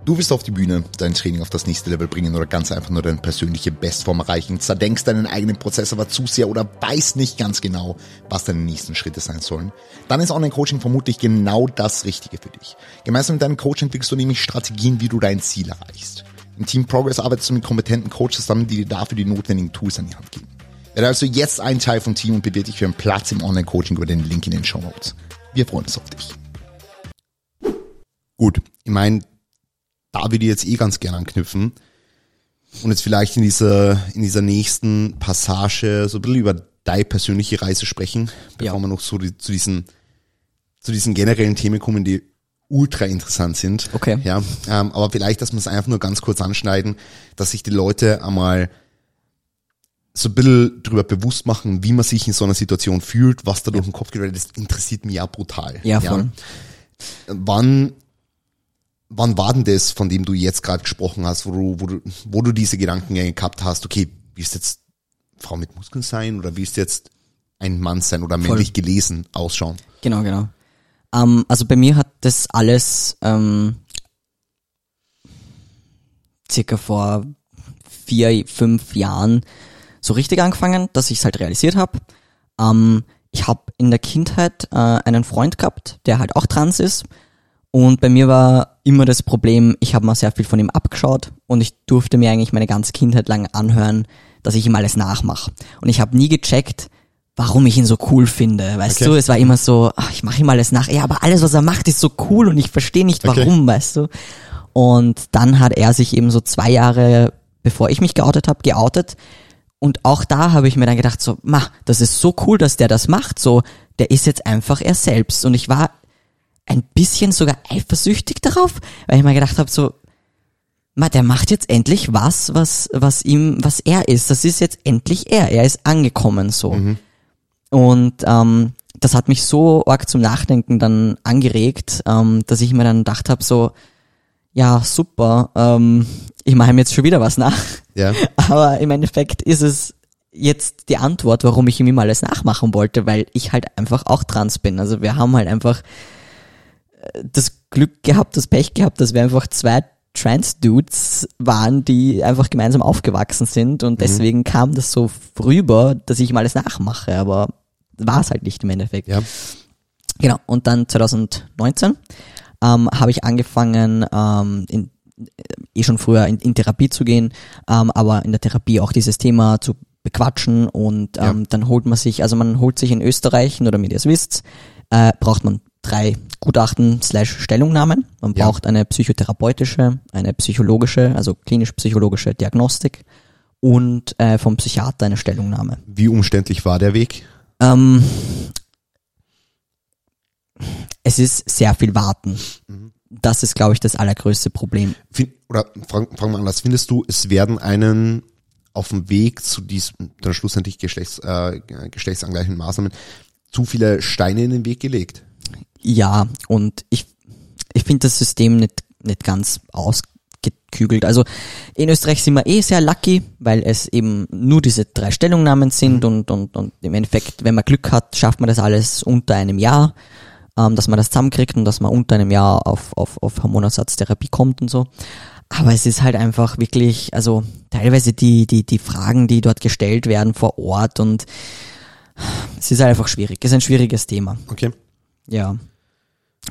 Du willst auf die Bühne dein Training auf das nächste Level bringen oder ganz einfach nur deine persönliche Bestform erreichen, zerdenkst deinen eigenen Prozess aber zu sehr oder weißt nicht ganz genau, was deine nächsten Schritte sein sollen, dann ist Online-Coaching vermutlich genau das Richtige für dich. Gemeinsam mit deinem Coach entwickelst du nämlich Strategien, wie du dein Ziel erreichst. Im Team Progress arbeitest du mit kompetenten Coaches zusammen, die dir dafür die notwendigen Tools an die Hand geben. Werde also jetzt ein Teil vom Team und bewirb dich für einen Platz im Online-Coaching über den Link in den Show Notes. Wir freuen uns auf dich. Gut, ich meine, da würde ich jetzt eh ganz gern anknüpfen und jetzt vielleicht in dieser, in dieser nächsten Passage so ein bisschen über deine persönliche Reise sprechen, bevor ja. wir noch so die, zu diesen, zu diesen generellen Themen kommen, die ultra interessant sind. Okay. Ja, ähm, aber vielleicht, dass wir es einfach nur ganz kurz anschneiden, dass sich die Leute einmal so ein bisschen darüber bewusst machen, wie man sich in so einer Situation fühlt, was da durch den Kopf geht, weil das interessiert mich ja brutal. Ja, voll. Ja. Wann wann war denn das, von dem du jetzt gerade gesprochen hast, wo du, wo du, wo du diese Gedankengänge gehabt hast, okay, willst du jetzt Frau mit Muskeln sein oder willst du jetzt ein Mann sein oder männlich Voll. gelesen ausschauen? Genau, genau. Ähm, also bei mir hat das alles ähm, circa vor vier, fünf Jahren so richtig angefangen, dass ich es halt realisiert habe. Ähm, ich habe in der Kindheit äh, einen Freund gehabt, der halt auch trans ist und bei mir war immer das Problem, ich habe mal sehr viel von ihm abgeschaut und ich durfte mir eigentlich meine ganze Kindheit lang anhören, dass ich ihm alles nachmache. Und ich habe nie gecheckt, warum ich ihn so cool finde. Weißt okay. du, es war immer so, ach, ich mache ihm alles nach. Ja, aber alles, was er macht, ist so cool und ich verstehe nicht warum, okay. weißt du. Und dann hat er sich eben so zwei Jahre, bevor ich mich geoutet habe, geoutet. Und auch da habe ich mir dann gedacht, so, ma, das ist so cool, dass der das macht. So, der ist jetzt einfach er selbst. Und ich war ein bisschen sogar eifersüchtig darauf, weil ich mir gedacht habe, so, ma, der macht jetzt endlich was, was, was ihm, was er ist. Das ist jetzt endlich er. Er ist angekommen so. Mhm. Und ähm, das hat mich so arg zum Nachdenken dann angeregt, ähm, dass ich mir dann gedacht habe, so, ja, super, ähm, ich mache ihm jetzt schon wieder was nach. Ja. Aber im Endeffekt ist es jetzt die Antwort, warum ich ihm immer alles nachmachen wollte, weil ich halt einfach auch trans bin. Also wir haben halt einfach das Glück gehabt, das Pech gehabt, dass wir einfach zwei Trans-Dudes waren, die einfach gemeinsam aufgewachsen sind und mhm. deswegen kam das so rüber, dass ich mal alles nachmache, aber war es halt nicht im Endeffekt. Ja. Genau, und dann 2019 ähm, habe ich angefangen, ähm, in, eh schon früher in, in Therapie zu gehen, ähm, aber in der Therapie auch dieses Thema zu bequatschen und ähm, ja. dann holt man sich, also man holt sich in Österreich, nur damit ihr es wisst, äh, braucht man drei Gutachten slash Stellungnahmen. Man ja. braucht eine psychotherapeutische, eine psychologische, also klinisch-psychologische Diagnostik und äh, vom Psychiater eine Stellungnahme. Wie umständlich war der Weg? Ähm, es ist sehr viel Warten. Mhm. Das ist, glaube ich, das allergrößte Problem. Find, oder fragen fang wir anders. Findest du, es werden einen auf dem Weg zu diesem, dann schlussendlich Geschlechts, äh, geschlechtsangleichenden Maßnahmen zu viele Steine in den Weg gelegt? Ja, und ich, ich finde das System nicht, nicht ganz ausgekügelt. Also in Österreich sind wir eh sehr lucky, weil es eben nur diese drei Stellungnahmen sind mhm. und, und, und im Endeffekt, wenn man Glück hat, schafft man das alles unter einem Jahr, ähm, dass man das zusammenkriegt und dass man unter einem Jahr auf, auf, auf Hormonersatztherapie kommt und so. Aber es ist halt einfach wirklich, also teilweise die, die, die Fragen, die dort gestellt werden vor Ort und es ist halt einfach schwierig. Es ist ein schwieriges Thema. Okay. Ja.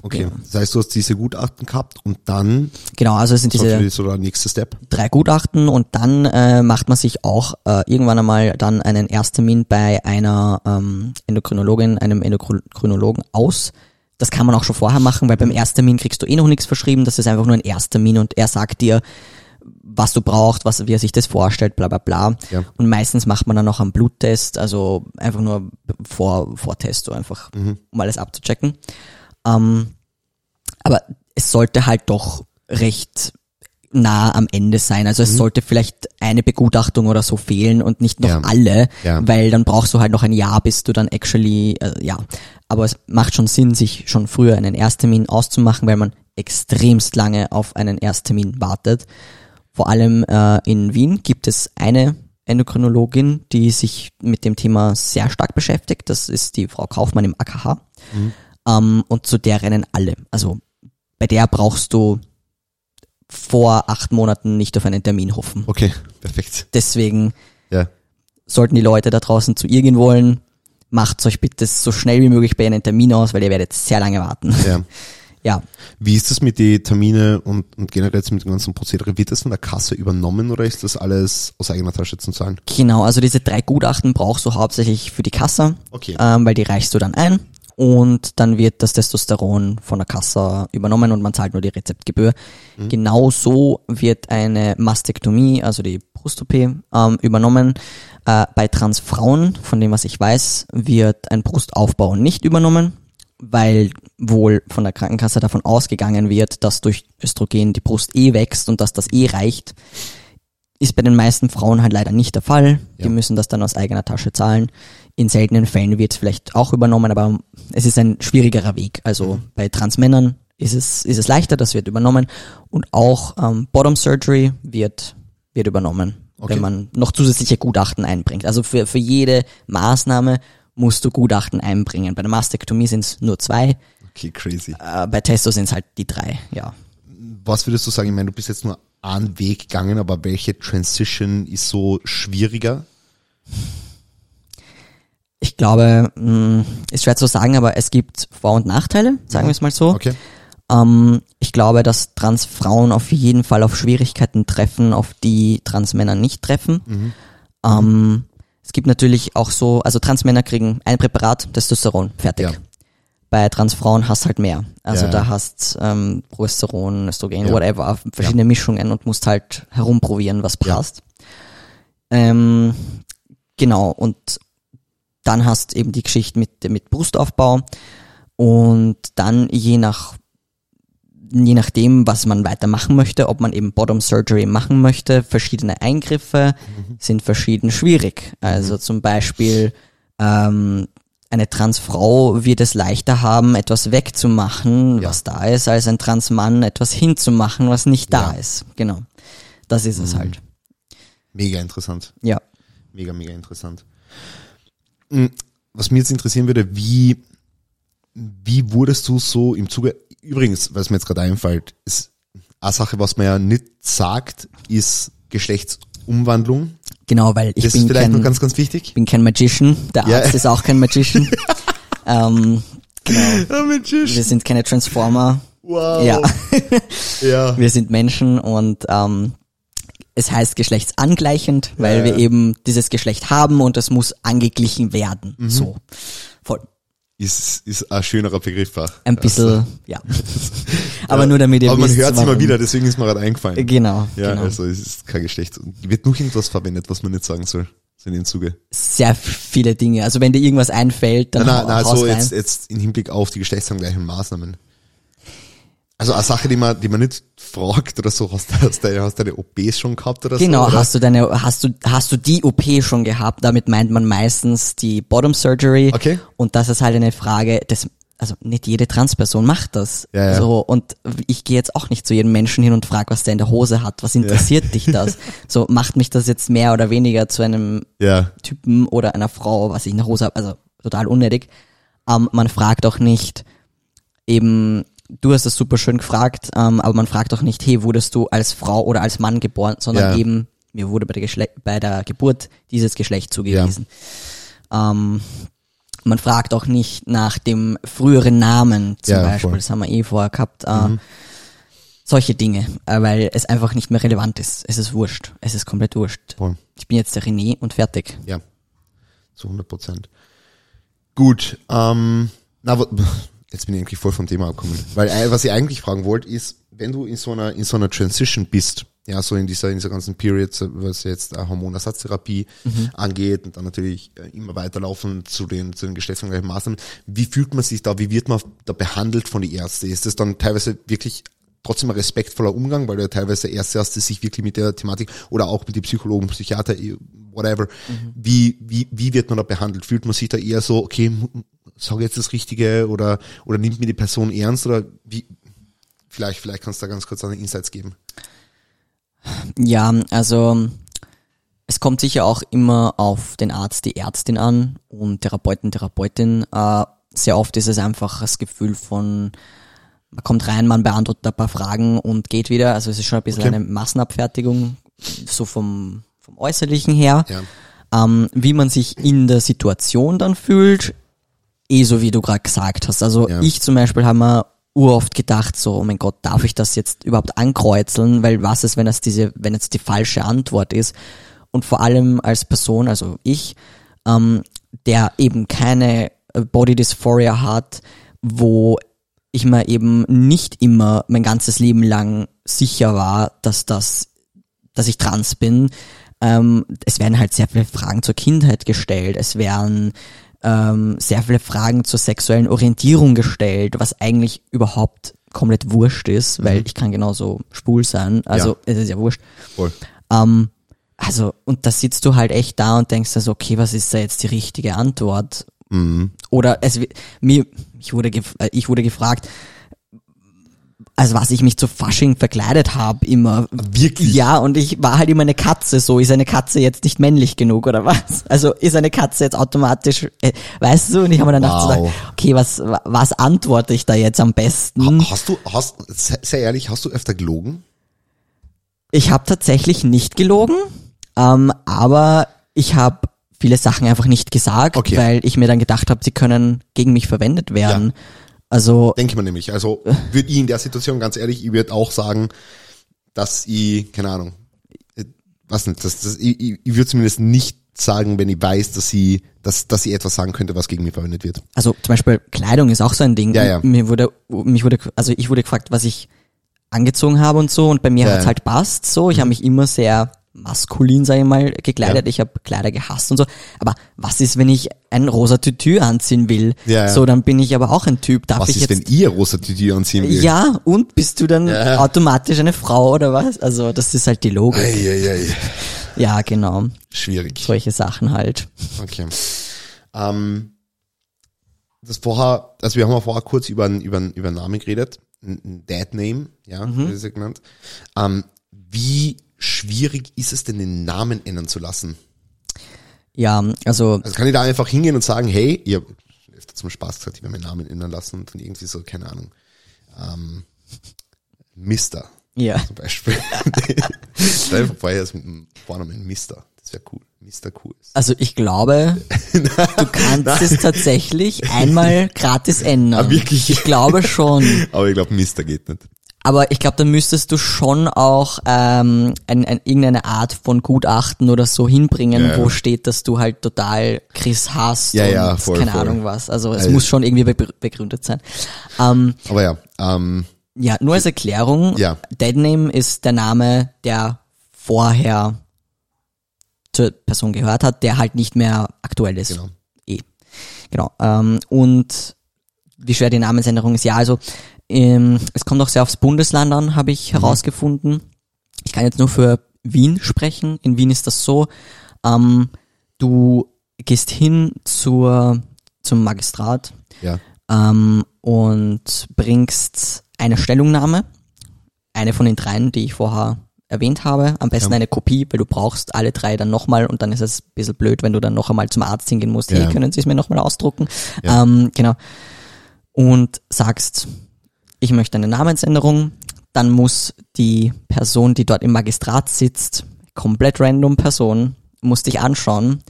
Okay, ja. das heißt, du hast diese Gutachten gehabt und dann genau, also es sind diese so der nächste Step. drei Gutachten und dann äh, macht man sich auch äh, irgendwann einmal dann einen Ersttermin bei einer ähm, Endokrinologin, einem Endokrinologen aus. Das kann man auch schon vorher machen, weil beim Ersttermin kriegst du eh noch nichts verschrieben. Das ist einfach nur ein Ersttermin und er sagt dir, was du brauchst, was, wie er sich das vorstellt, bla bla bla. Ja. Und meistens macht man dann noch einen Bluttest, also einfach nur vor, Vortest, so einfach, mhm. um alles abzuchecken. Ähm, aber es sollte halt doch recht nah am Ende sein. Also es mhm. sollte vielleicht eine Begutachtung oder so fehlen und nicht noch ja. alle, ja. weil dann brauchst du halt noch ein Jahr, bis du dann actually, äh, ja. Aber es macht schon Sinn, sich schon früher einen Ersttermin auszumachen, weil man extremst lange auf einen Ersttermin wartet. Vor allem äh, in Wien gibt es eine Endokrinologin, die sich mit dem Thema sehr stark beschäftigt. Das ist die Frau Kaufmann im AKH. Mhm. Ähm, und zu der rennen alle. Also bei der brauchst du vor acht Monaten nicht auf einen Termin hoffen. Okay, perfekt. Deswegen Ja. sollten die Leute da draußen zu ihr gehen wollen, macht euch bitte so schnell wie möglich bei einen Termin aus, weil ihr werdet sehr lange warten. Ja. Ja, Wie ist das mit den Termine und, und generell jetzt mit dem ganzen Prozedere? Wird das von der Kasse übernommen oder ist das alles aus eigener Tasche zu zahlen? genau. Also diese drei Gutachten brauchst du hauptsächlich für die Kasse, Okay. ähm, weil die reichst du dann ein und dann wird das Testosteron von der Kasse übernommen und man zahlt nur die Rezeptgebühr. Genauso wird eine Mastektomie, also die Brust-OP, ähm, übernommen. Äh, bei Transfrauen, von dem was ich weiß, wird ein Brustaufbau nicht übernommen, weil wohl von der Krankenkasse davon ausgegangen wird, dass durch Östrogen die Brust eh wächst und dass das eh reicht. Ist bei den meisten Frauen halt leider nicht der Fall. Die Ja. müssen das dann aus eigener Tasche zahlen. In seltenen Fällen wird es vielleicht auch übernommen, aber es ist ein schwierigerer Weg. Also bei Transmännern ist es, ist es leichter, das wird übernommen. Und auch ähm, Bottom Surgery wird, wird übernommen, Okay. wenn man noch zusätzliche Gutachten einbringt. Also für, für jede Maßnahme musst du Gutachten einbringen. Bei der Mastektomie sind es nur zwei, Okay, crazy. äh, bei Testo sind es halt die drei, ja. Was würdest du sagen? Ich meine, du bist jetzt nur einen Weg gegangen, aber welche Transition ist so schwieriger? Ich glaube, mh, ist schwer zu sagen, aber es gibt Vor- und Nachteile, sagen wir es mal so. Okay. Ähm, ich glaube, dass Transfrauen auf jeden Fall auf Schwierigkeiten treffen, auf die Transmänner nicht treffen. Ähm, es gibt natürlich auch so, also Transmänner kriegen ein Präparat, Testosteron, fertig. Ja. Bei Transfrauen hast halt mehr. Also Ja, da ja. hast ähm, Progesteron, Östrogen, whatever, verschiedene Mischungen und musst halt herumprobieren, was passt. Ähm, genau, und dann hast eben die Geschichte mit, mit Brustaufbau und dann je nach je nachdem, was man weitermachen möchte, ob man eben Bottom Surgery machen möchte, verschiedene Eingriffe sind verschieden schwierig. Also zum Beispiel ähm, eine Transfrau wird es leichter haben, etwas wegzumachen, Ja. was da ist, als ein Transmann etwas hinzumachen, was nicht da Ja. ist. Genau. Das ist es halt. Mega interessant. Ja. Mega, mega interessant. Mm, Was mir jetzt interessieren würde, wie, wie wurdest du so im Zuge, übrigens, was mir jetzt gerade einfällt, ist eine Sache, was man ja nicht sagt, ist Geschlechtsumwandlung. Genau, weil ich das bin ist vielleicht kein, noch ganz, ganz wichtig. bin kein Magician. Der Ja. Arzt ist auch kein Magician. ähm, genau. Mensch. Wir sind keine Transformer. Wow. Ja. Ja. Wir sind Menschen und ähm, es heißt geschlechtsangleichend, weil Ja, wir ja. eben dieses Geschlecht haben und es muss angeglichen werden. Mhm. So. Voll. Ist, ist ein schönerer Begriff auch. Ein bisschen, Also, ja. Aber nur damit ihr Aber man hört es immer wieder, deswegen ist mir gerade eingefallen. Genau, Ja, genau. also es ist kein Geschlecht. Wird nur irgendwas verwendet, was man nicht sagen soll. So in dem Zuge. Sehr viele Dinge. Also wenn dir irgendwas einfällt, dann Nein, nein, nein, so jetzt, jetzt im Hinblick auf die geschlechtsangleichen Maßnahmen. Also eine Sache, die man, die man nicht fragt oder so, hast du, hast du, hast deine OPs schon gehabt oder Genau, so? Oder? hast du deine, hast du, hast du die OP schon gehabt? Damit meint man meistens die Bottom Surgery. Okay. Und das ist halt eine Frage, das, also nicht jede Transperson macht das. Ja, ja. So, und ich gehe jetzt auch nicht zu jedem Menschen hin und frage, was der in der Hose hat. Was interessiert dich das? So, macht mich das jetzt mehr oder weniger zu einem Ja, Typen oder einer Frau, was ich in der Hose habe? Also total unnötig. Ähm, man fragt auch nicht, eben, du hast das super schön gefragt, ähm, aber man fragt auch nicht, hey, wurdest du als Frau oder als Mann geboren, sondern Ja. eben, mir wurde bei der, Geschle bei der Geburt dieses Geschlecht zugewiesen. Ähm, man fragt auch nicht nach dem früheren Namen zum Ja, Beispiel, voll. Mhm. das haben wir eh vorher gehabt. Äh, Solche Dinge, äh, weil es einfach nicht mehr relevant ist. Es ist wurscht. Es ist komplett wurscht. voll. Ich bin jetzt der René und fertig. Ja. Zu 100 Prozent. Gut, ähm, na, jetzt bin ich eigentlich voll vom Thema abgekommen. Weil, äh, was ich eigentlich fragen wollte, ist, wenn du in so einer, in so einer Transition bist, ja, so in dieser, in dieser ganzen Period, was jetzt äh, Hormonersatztherapie angeht und dann natürlich äh, immer weiterlaufen zu den, zu den geschlechtsangleichen Maßnahmen. Wie fühlt man sich da? Wie wird man da behandelt von den Ärzten? Ist das dann teilweise wirklich trotzdem ein respektvoller Umgang, weil du ja teilweise Ärzte hast, die sich wirklich mit der Thematik oder auch mit den Psychologen, Psychiater, eh, whatever, wie, wie, wie wird man da behandelt? Fühlt man sich da eher so, okay, sage jetzt das Richtige oder, oder nimmt mir die Person ernst oder wie, Vielleicht, vielleicht kannst du da ganz kurz eine Insights geben. Ja, also es kommt sicher auch immer auf den Arzt, die Ärztin an und Therapeuten, Therapeutin. Äh, sehr oft ist es einfach das Gefühl von, man kommt rein, man beantwortet ein paar Fragen und geht wieder. Also es ist schon ein bisschen Okay. eine Massenabfertigung, so vom, vom Äußerlichen her. Ja. Ähm, wie man sich in der Situation dann fühlt, eh so wie du gerade gesagt hast. Also Ja. ich zum Beispiel habe mir uroft gedacht, so, oh mein Gott, darf ich das jetzt überhaupt ankreuzeln? Weil was ist, wenn das diese, wenn jetzt die falsche Antwort ist? Und vor allem als Person, also ich, ähm, der eben keine äh, Body Dysphoria hat, wo ich mir eben nicht immer mein ganzes Leben lang sicher war, dass das, dass ich trans bin. Ähm, es werden halt sehr viele Fragen zur Kindheit gestellt. Es werden ähm, sehr viele Fragen zur sexuellen Orientierung gestellt, was eigentlich überhaupt komplett wurscht ist, weil ich kann genauso schwul sein. Also Ja. es ist ja wurscht. Voll. Ähm, also, und da sitzt du halt echt da und denkst also, okay, was ist da jetzt die richtige Antwort? Oder es mir, ich wurde, äh, ich wurde gefragt, als was ich mich zu Fasching verkleidet habe immer. Wirklich? Ja, und ich war halt immer eine Katze, so ist eine Katze jetzt nicht männlich genug oder was? Also ist eine Katze jetzt automatisch, äh, weißt du? Und ich habe mir dann Wow. gedacht, okay, was was antworte ich da jetzt am besten? Ha- Hast du, hast, sehr sehr ehrlich, hast du öfter gelogen? Ich habe tatsächlich nicht gelogen, ähm, aber ich habe viele Sachen einfach nicht gesagt, Okay. weil ich mir dann gedacht habe, sie können gegen mich verwendet werden. Also Denke man nämlich. Also würde ich in der Situation, ganz ehrlich, ich würde auch sagen, dass ich, keine Ahnung, äh, was nicht, das, das, ich, ich, würde zumindest nicht sagen, wenn ich weiß, dass sie, dass, dass sie etwas sagen könnte, was gegen mich verwendet wird. Also zum Beispiel Kleidung ist auch so ein Ding. Ja, ja. Mir wurde, mich wurde, also ich wurde gefragt, was ich angezogen habe und so und bei mir Ja, hat's ja. halt passt so. Ich habe mich immer sehr maskulin, sage ich mal, gekleidet. Ja. Ich habe Kleider gehasst und so. Aber was ist, wenn ich ein rosa Tütü anziehen will? Ja, ja. So, dann bin ich aber auch ein Typ. Darf Was ich ist, jetzt wenn ihr rosa Tütü anziehen will? Ja, und bist du dann automatisch eine Frau oder was? Also das ist halt die Logik. Ei, ei, ei. Ja, genau. Schwierig. Solche Sachen halt. Okay. Ähm, das vorher, also wir haben ja vorher kurz über einen, über über Namen geredet. Dead Name, ja, Mhm. wird es ja genannt. Ähm, wie schwierig ist es denn, den Namen ändern zu lassen? Ja, also Also kann ich da einfach hingehen und sagen, hey, ihr habt öfter zum Spaß gesagt, ich will meinen Namen ändern lassen und dann irgendwie so, keine Ahnung, ähm, Mister ja. zum Beispiel. Stell dir vor, ist mit dem Vornamen Mister. Das wäre cool. Mister cool. Also ich glaube, du kannst es tatsächlich einmal gratis ändern. Ah, wirklich? Ich glaube schon. Aber ich glaube, Mister geht nicht. Aber ich glaube, da müsstest du schon auch ähm, ein, ein, irgendeine Art von Gutachten oder so hinbringen, Ja, ja. wo steht, dass du halt total Chris hast Ja, und ja, voll, keine voll. Ahnung was. Also es Also- muss schon irgendwie be begründet sein. Ähm, Aber ja, ähm, Ja, nur als Erklärung, Ja. Deadname ist der Name, der vorher zur Person gehört hat, der halt nicht mehr aktuell ist. Genau. Eh. Genau. Ähm, und wie schwer die Namensänderung ist, ja, also ähm, es kommt auch sehr aufs Bundesland an, habe ich herausgefunden. Ich kann jetzt nur für Wien sprechen. In Wien ist das so, ähm, du gehst hin zur, zum Magistrat, ja. ähm, und bringst eine Stellungnahme, eine von den dreien, die ich vorher erwähnt habe, am besten Ja. eine Kopie, weil du brauchst alle drei dann nochmal und dann ist es ein bisschen blöd, wenn du dann noch einmal zum Arzt hingehen musst, Ja. hey, können Sie es mir nochmal ausdrucken? Ja. Ähm, genau. Und sagst, ich möchte eine Namensänderung, dann muss die Person, die dort im Magistrat sitzt, komplett random Person, muss dich anschauen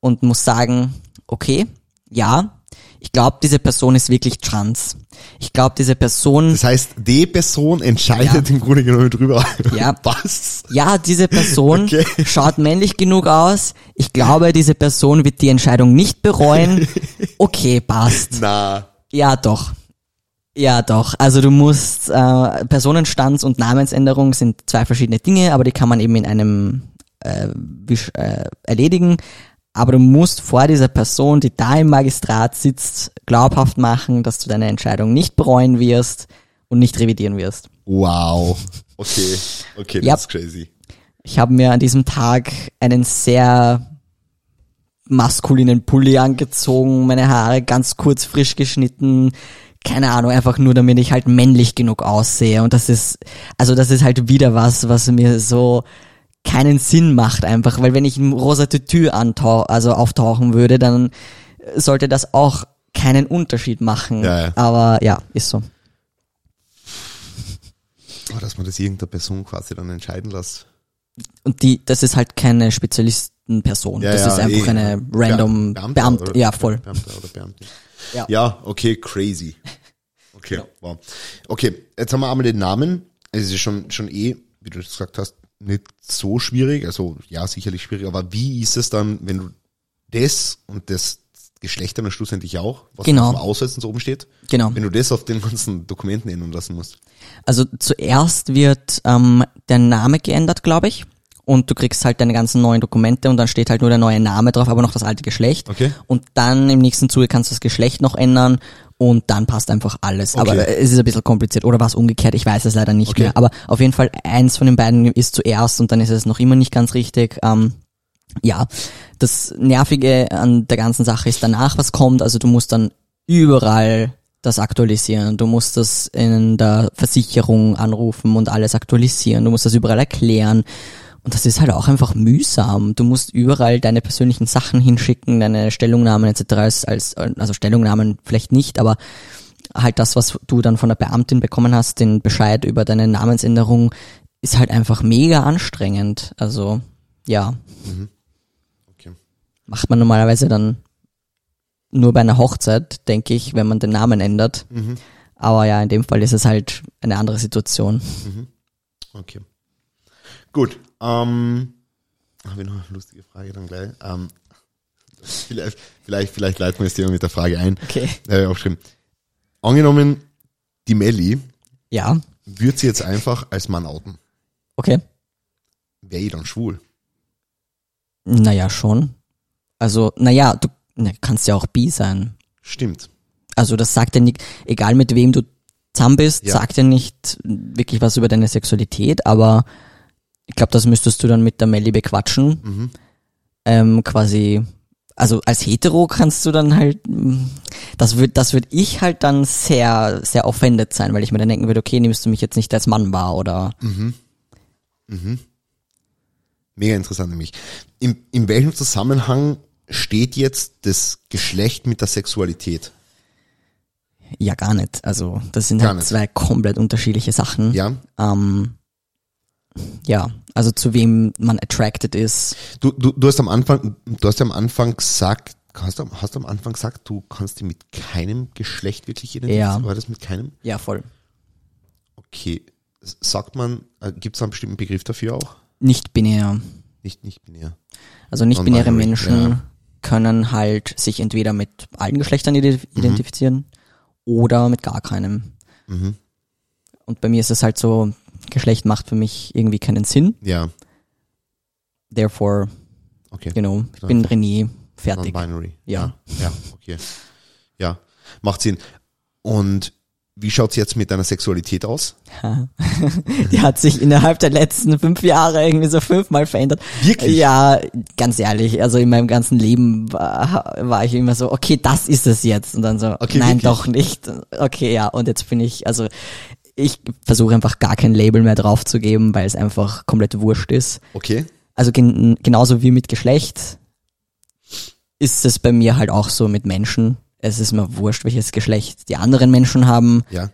und muss sagen, okay, ja, ich glaube, diese Person ist wirklich trans. Ich glaube, diese Person, Das heißt, die Person entscheidet im Grunde genommen drüber. Ja. Was? ja, diese Person Okay. schaut männlich genug aus. Ich glaube, diese Person wird die Entscheidung nicht bereuen. Okay, passt. Na. Ja, doch. Ja, doch. Also du musst, äh, Personenstands- und Namensänderung sind zwei verschiedene Dinge, aber die kann man eben in einem äh, wisch- äh, erledigen. Aber du musst vor dieser Person, die da im Magistrat sitzt, glaubhaft machen, dass du deine Entscheidung nicht bereuen wirst und nicht revidieren wirst. Wow. Okay. Okay, das Ja. ist crazy. Ich habe mir an diesem Tag einen sehr maskulinen Pulli angezogen, meine Haare ganz kurz frisch geschnitten, keine Ahnung, einfach nur damit ich halt männlich genug aussehe. Und das ist, also das ist halt wieder was, was mir so keinen Sinn macht einfach, weil wenn ich ein rosa Tütü antau also auftauchen würde, dann sollte das auch keinen Unterschied machen. Ja, ja. Aber ja, ist so. Aber dass man das irgendeiner Person quasi dann entscheiden lässt. Und die, das ist halt keine Spezialistenperson. Ja, das ist einfach eh. eine random Beam- Beamte. oder- ja, voll. Beamter oder Beamtin. Ja. ja, okay, crazy. Okay, wow. Okay, jetzt haben wir einmal den Namen. Es ist schon, schon eh, wie du gesagt hast, nicht so schwierig. Also ja, sicherlich schwierig, aber wie ist es dann, wenn du das und das Geschlecht dann schlussendlich auch, was Genau. auf dem Ausweis und so oben steht, Genau. wenn du das auf den ganzen Dokumenten ändern lassen musst? Also zuerst wird ähm, der Name geändert, glaube ich. Und du kriegst halt deine ganzen neuen Dokumente und dann steht halt nur der neue Name drauf, aber noch das alte Geschlecht. Okay. Und dann im nächsten Zuge kannst du das Geschlecht noch ändern und dann passt einfach alles. Okay. Aber es ist ein bisschen kompliziert. Oder war es umgekehrt? Ich weiß es leider nicht Okay. mehr. Aber auf jeden Fall eins von den beiden ist zuerst und dann ist es noch immer nicht ganz richtig. Ähm, ja, das Nervige an der ganzen Sache ist danach, was kommt. Also du musst dann überall das aktualisieren. Du musst das in der Versicherung anrufen und alles aktualisieren. Du musst das überall erklären. Und das ist halt auch einfach mühsam. Du musst überall deine persönlichen Sachen hinschicken, deine Stellungnahmen etc. Als, als, also Stellungnahmen vielleicht nicht, aber halt das, was du dann von der Beamtin bekommen hast, den Bescheid über deine Namensänderung, ist halt einfach mega anstrengend. Also ja, Okay. macht man normalerweise dann nur bei einer Hochzeit, denke ich, wenn man den Namen ändert. Aber ja, in dem Fall ist es halt eine andere Situation. Okay. Gut. Ähm, habe ich noch eine lustige Frage dann gleich. Ähm, vielleicht, vielleicht, vielleicht leiten wir das Thema mit der Frage ein. Okay. Da habe ich aufgeschrieben. Angenommen, die Melli Ja, würde sie jetzt einfach als Mann outen. okay. Wäre ich dann schwul? Naja, schon. Also, naja, du na, kannst ja auch bi sein. Stimmt. Also das sagt ja nicht, egal mit wem du zusammen bist, Ja. sagt ja nicht wirklich was über deine Sexualität, aber ich glaube, das müsstest du dann mit der Melli bequatschen. Mhm. Ähm, quasi, also als Hetero kannst du dann halt, mm, das wird, das würde ich halt dann sehr, sehr offended sein, weil ich mir dann denken würde, okay, nimmst du mich jetzt nicht als Mann wahr oder Mega interessant nämlich. In, in welchem Zusammenhang steht jetzt das Geschlecht mit der Sexualität? ja gar nicht. Also das sind Gar halt nicht. zwei komplett unterschiedliche Sachen. Ja. Ähm, ja, also zu wem man attracted ist. Du, du, du hast am Anfang, du hast ja am Anfang gesagt, hast du, hast du am Anfang gesagt, du kannst dich mit keinem Geschlecht wirklich identifizieren? Ja. War das mit keinem? Ja, voll. Okay. Sagt man, gibt es einen bestimmten Begriff dafür auch? Nicht binär. Nicht, nicht binär. Also nicht binäre Menschen ja. können halt sich entweder mit allen Geschlechtern ident- identifizieren oder mit gar keinem. Mhm. Und bei mir ist es halt so, Geschlecht macht für mich irgendwie keinen Sinn. Ja, Therefore, okay. you know, ich bin René, fertig. Non-binary. Ja. Ja, okay. Ja, macht Sinn. Und wie schaut's jetzt mit deiner Sexualität aus? Die hat sich innerhalb der letzten fünf Jahre irgendwie so fünfmal verändert. Wirklich? Ja, ganz ehrlich, also in meinem ganzen Leben war, war ich immer so, okay, das ist es jetzt. Und dann so, Okay, nein, wirklich? doch nicht. Okay, ja, und jetzt bin ich, also ich versuche einfach gar kein Label mehr draufzugeben, weil es einfach komplett wurscht ist. Okay. Also gen genauso wie mit Geschlecht ist es bei mir halt auch so mit Menschen. Es ist mir wurscht, welches Geschlecht die anderen Menschen haben. Ja.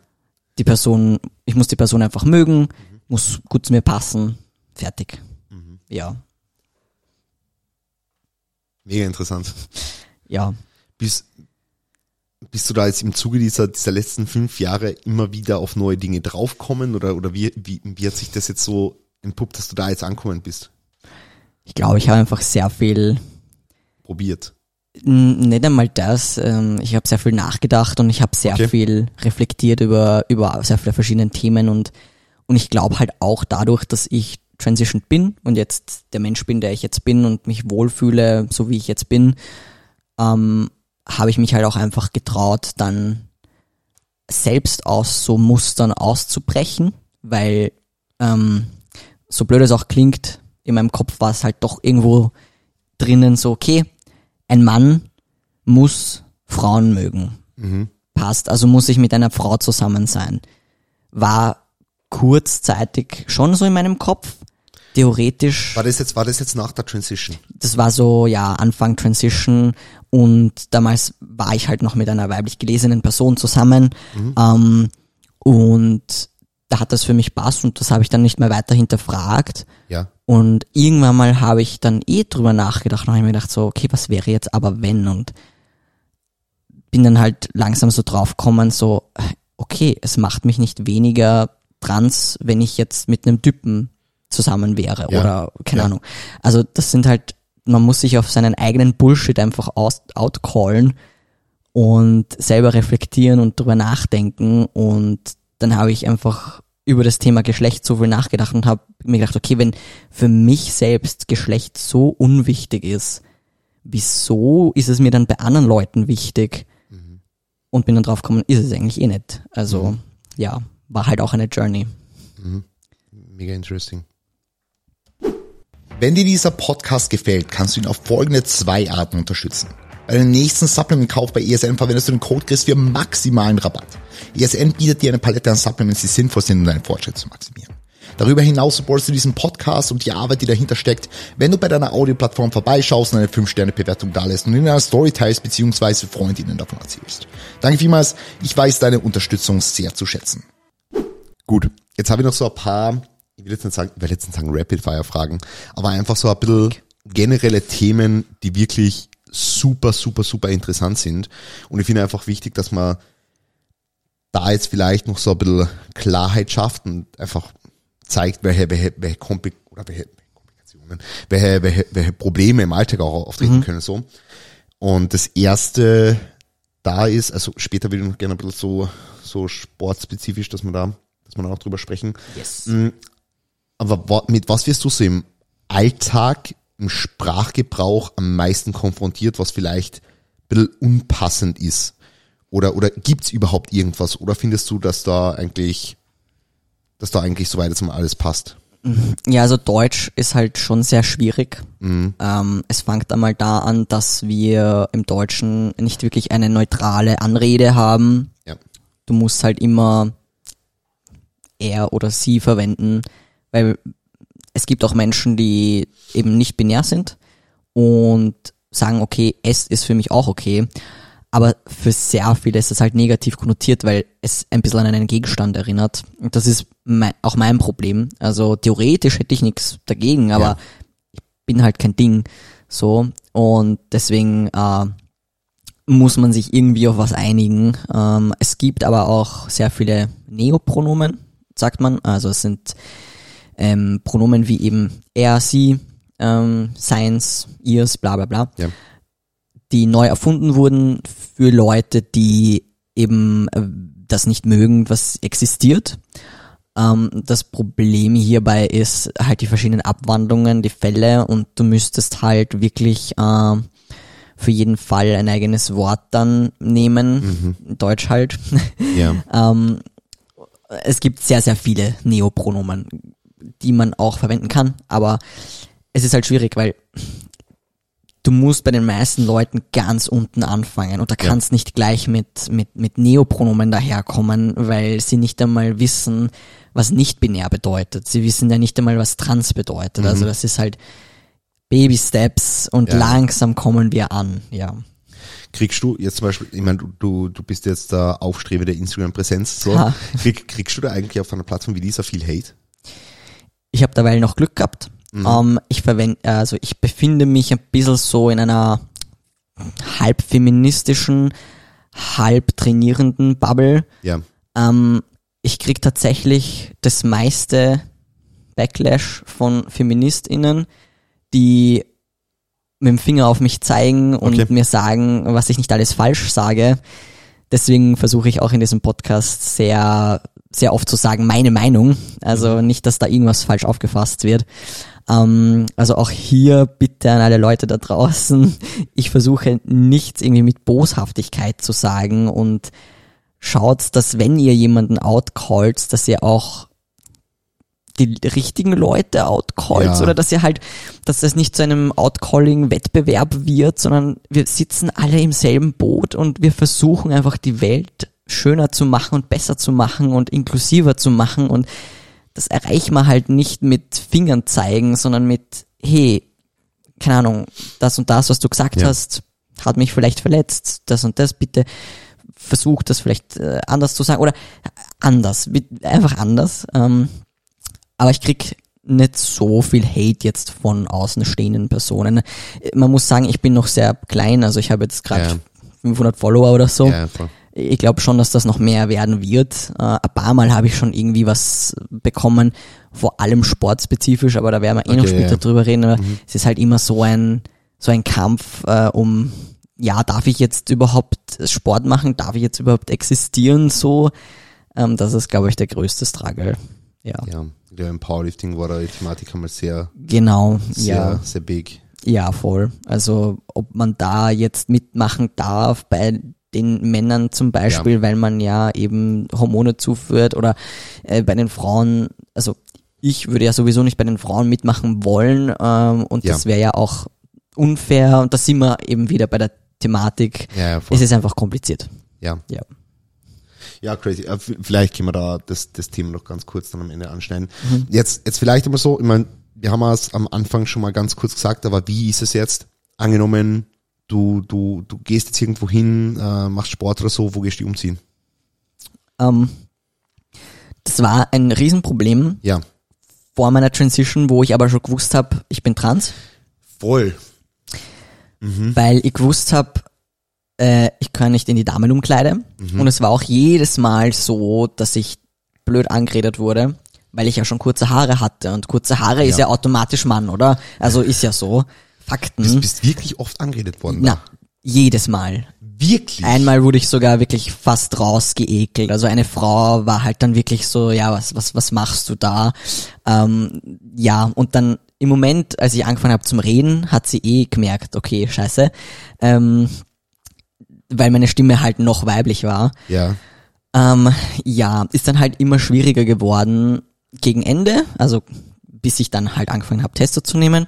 Die Person, ich muss die Person einfach mögen, muss gut zu mir passen. Fertig. Ja, Mega interessant. ja. Bist, bist du da jetzt im Zuge dieser, dieser letzten fünf Jahre immer wieder auf neue Dinge draufkommen oder, oder wie, wie, wie hat sich das jetzt so entpuppt, dass du da jetzt ankommen bist? Ich glaube, ich habe einfach sehr viel, Probiert. nicht einmal das, ähm, ich habe sehr viel nachgedacht und ich habe sehr Okay. viel reflektiert über, über sehr viele verschiedene Themen und, und ich glaube halt auch dadurch, dass ich transitioned bin und jetzt der Mensch bin, der ich jetzt bin und mich wohlfühle, so wie ich jetzt bin, ähm, habe ich mich halt auch einfach getraut, dann selbst aus so Mustern auszubrechen, weil ähm, so blöd es auch klingt, in meinem Kopf war es halt doch irgendwo drinnen so, okay, ein Mann muss Frauen mögen. passt, also muss ich mit einer Frau zusammen sein. War kurzzeitig schon so in meinem Kopf. Theoretisch, War das jetzt, war das jetzt nach der Transition? das war so, ja, Anfang Transition und damals war ich halt noch mit einer weiblich gelesenen Person zusammen ähm, und da hat das für mich passt und das habe ich dann nicht mehr weiter hinterfragt. Ja. Und irgendwann mal habe ich dann eh drüber nachgedacht und habe mir gedacht so, okay, was wäre jetzt aber wenn? Und bin dann halt langsam so draufgekommen, so, okay, es macht mich nicht weniger trans, wenn ich jetzt mit einem Typen zusammen wäre Ja. oder keine Ja. Ahnung. Also das sind halt, man muss sich auf seinen eigenen Bullshit einfach aus, outcallen und selber reflektieren und drüber nachdenken und dann habe ich einfach über das Thema Geschlecht so viel nachgedacht und habe mir gedacht, okay, wenn für mich selbst Geschlecht so unwichtig ist, wieso ist es mir dann bei anderen Leuten wichtig? Und bin dann drauf gekommen, ist es eigentlich eh nicht. Also ja, war halt auch eine Journey. Mega interesting. Wenn dir dieser Podcast gefällt, kannst du ihn auf folgende zwei Arten unterstützen. Bei deinem nächsten Supplement-Kauf bei ESN verwendest du den Code Chris für maximalen Rabatt. ESN bietet dir eine Palette an Supplements, die sinnvoll sind, um deinen Fortschritt zu maximieren. Darüber hinaus supportest du diesen Podcast und die Arbeit, die dahinter steckt, wenn du bei deiner Audioplattform vorbeischaust und eine 5-Sterne-Bewertung dalässt und in einer Story teilst bzw. Freundinnen davon erzählst. Danke vielmals, ich weiß deine Unterstützung sehr zu schätzen. Gut, jetzt habe ich noch so ein paar, ich will jetzt nicht sagen, ich will jetzt nicht sagen Rapid-Fire-Fragen, aber einfach so ein bisschen generelle Themen, die wirklich super, super, super interessant sind. Und ich finde einfach wichtig, dass man da jetzt vielleicht noch so ein bisschen Klarheit schafft und einfach zeigt, welche, welche, welche, Kompli oder welche Komplikationen, welche, welche, welche Probleme im Alltag auch auftreten können. so. Und das erste da ist, also später würde ich noch gerne ein bisschen so, so sportspezifisch, dass wir da, dass da auch drüber sprechen. Yes. Aber mit was wirst du so im Alltag, im Sprachgebrauch am meisten konfrontiert, was vielleicht ein bisschen unpassend ist? Oder, oder gibt's überhaupt irgendwas? Oder findest du, dass da eigentlich, dass da eigentlich soweit jetzt mal alles passt? Ja, also Deutsch ist halt schon sehr schwierig. Ähm, es fängt einmal da an, dass wir im Deutschen nicht wirklich eine neutrale Anrede haben. Ja. Du musst halt immer er oder sie verwenden, weil es gibt auch Menschen, die eben nicht binär sind und sagen, okay, es ist für mich auch okay. Aber für sehr viele ist das halt negativ konnotiert, weil es ein bisschen an einen Gegenstand erinnert. Und das ist mein, auch mein Problem. Also theoretisch hätte ich nichts dagegen, aber Ja. ich bin halt kein Ding. So. Und deswegen äh, muss man sich irgendwie auf was einigen. Ähm, es gibt aber auch sehr viele Neopronomen, sagt man. Also es sind ähm, Pronomen wie eben er, sie, ähm, seins, ihrs, bla bla bla Ja. die neu erfunden wurden für Leute, die eben äh, das nicht mögen, was existiert. Ähm, das Problem hierbei ist halt die verschiedenen Abwandlungen, die Fälle und du müsstest halt wirklich äh, für jeden Fall ein eigenes Wort dann nehmen, in Deutsch halt. Ja. ähm, es gibt sehr, sehr viele Neopronomen, die man auch verwenden kann, aber es ist halt schwierig, weil du musst bei den meisten Leuten ganz unten anfangen und da Ja. kannst nicht gleich mit, mit, mit Neopronomen daherkommen, weil sie nicht einmal wissen, was nicht binär bedeutet. Sie wissen ja nicht einmal, was trans bedeutet. Also das ist halt Baby Steps und Mhm. Ja. langsam kommen wir an, ja. Kriegst du jetzt zum Beispiel, ich meine, du, du, du bist jetzt der Aufstrebe der Instagram-Präsenz, so. Krieg, kriegst du da eigentlich auf einer Plattform wie dieser viel Hate? Ich habe dabei noch Glück gehabt. Ähm, ich verwende, also ich befinde mich ein bisschen so in einer halb feministischen, halb trainierenden Bubble. Ja. Ähm, ich krieg tatsächlich das meiste Backlash von FeministInnen, die mit dem Finger auf mich zeigen und Okay. mir sagen, was ich nicht alles falsch sage. Deswegen versuche ich auch in diesem Podcast sehr, sehr oft zu sagen, meine Meinung. Also nicht, dass da irgendwas falsch aufgefasst wird. Ähm, also auch hier bitte an alle Leute da draußen. Ich versuche nichts irgendwie mit Boshaftigkeit zu sagen und schaut, dass wenn ihr jemanden outcallt, dass ihr auch die richtigen Leute outcallt Ja. oder dass ihr halt, dass das nicht zu einem Outcalling-Wettbewerb wird, sondern wir sitzen alle im selben Boot und wir versuchen einfach die Welt schöner zu machen und besser zu machen und inklusiver zu machen und das erreichen wir halt nicht mit Fingern zeigen, sondern mit, hey, keine Ahnung, das und das, was du gesagt Ja. hast, hat mich vielleicht verletzt, das und das, bitte versuch das vielleicht äh, anders zu sagen oder anders, wie- einfach anders. Ähm, aber ich krieg nicht so viel Hate jetzt von außenstehenden Personen. Äh, Man muss sagen, ich bin noch sehr klein, also ich habe jetzt gerade Ja. 500 Follower oder so. Ja. Ich glaube schon, dass das noch mehr werden wird. Äh, ein paar Mal habe ich schon irgendwie was bekommen, vor allem sportspezifisch, aber da werden wir eh noch Okay, später ja. drüber reden. Aber Es ist halt immer so ein, so ein Kampf äh, um, ja, darf ich jetzt überhaupt Sport machen? Darf ich jetzt überhaupt existieren? So, ähm, das ist, glaube ich, der größte Struggle. Ja, Ja, ja, im Powerlifting war da die Thematik einmal sehr, genau. sehr, ja, sehr big. ja, voll. Also, ob man da jetzt mitmachen darf bei den Männern zum Beispiel, weil man ja eben Hormone zuführt oder äh, bei den Frauen, also ich würde ja sowieso nicht bei den Frauen mitmachen wollen ähm, und Ja. das wäre ja auch unfair und da sind wir eben wieder bei der Thematik. Ja, ja, voll. Es ist einfach kompliziert. Ja. Ja. Ja, crazy. Äh, Vielleicht können wir da das, das Thema noch ganz kurz dann am Ende anschneiden. Mhm. Jetzt, jetzt vielleicht immer so, ich meine, wir haben es am Anfang schon mal ganz kurz gesagt, aber wie ist es jetzt? Angenommen, du, du, du gehst jetzt irgendwo hin, äh, machst Sport oder so, wo gehst du umziehen? Ähm, das war ein Riesenproblem Ja. vor meiner Transition, wo ich aber schon gewusst habe, ich bin trans. Voll. weil ich gewusst habe, äh, ich kann nicht in die Damenumkleide. Und es war auch jedes Mal so, dass ich blöd angeredet wurde, weil ich ja schon kurze Haare hatte. Und kurze Haare ist Ja. ja automatisch Mann, oder? Also ist ja so. Fakten. Du bist wirklich oft angeredet worden. Na, da. jedes Mal. Wirklich? Einmal wurde ich sogar wirklich fast rausgeekelt. Also eine Frau war halt dann wirklich so, ja, was, was, was machst du da? Ähm, ja, und dann im Moment, als ich angefangen habe zum Reden, hat sie eh gemerkt, okay, scheiße. Ähm, weil meine Stimme halt noch weiblich war. Ja. Ähm, ja, ist dann halt immer schwieriger geworden gegen Ende, also bis ich dann halt angefangen habe, Testo zu nehmen.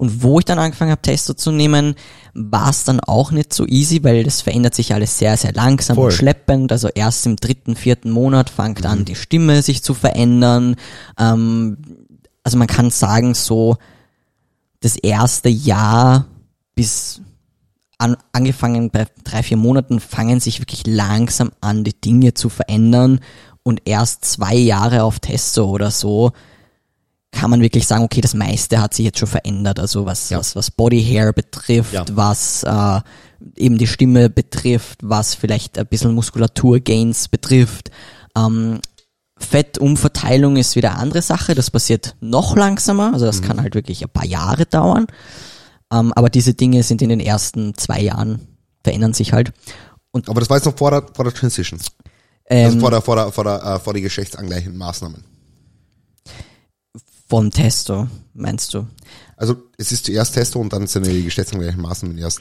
Und wo ich dann angefangen habe, Testo zu nehmen, war es dann auch nicht so easy, weil das verändert sich alles sehr, sehr langsam Voll. und schleppend. Also erst im dritten, vierten Monat fängt an, die Stimme sich zu verändern. Ähm, also man kann sagen, so das erste Jahr bis an, angefangen bei drei, vier Monaten fangen sich wirklich langsam an, die Dinge zu verändern und erst zwei Jahre auf Testo oder so kann man wirklich sagen, okay, das meiste hat sich jetzt schon verändert. Also was, Ja. was, was Body Hair betrifft, Ja. was äh, eben die Stimme betrifft, was vielleicht ein bisschen Muskulaturgains betrifft. Ähm, Fettumverteilung ist wieder eine andere Sache, das passiert noch langsamer, also das kann halt wirklich ein paar Jahre dauern. Ähm, aber diese Dinge sind in den ersten zwei Jahren, verändern sich halt. Aber das war jetzt noch vor der, vor der Transition. Ähm, Also vor der, vor der, vor der, äh, vor die geschlechtsangleichenden Maßnahmen. Vom Testo, meinst du? Also es ist zuerst Testo und dann sind die geschlechtsangleichenden Maßnahmen erst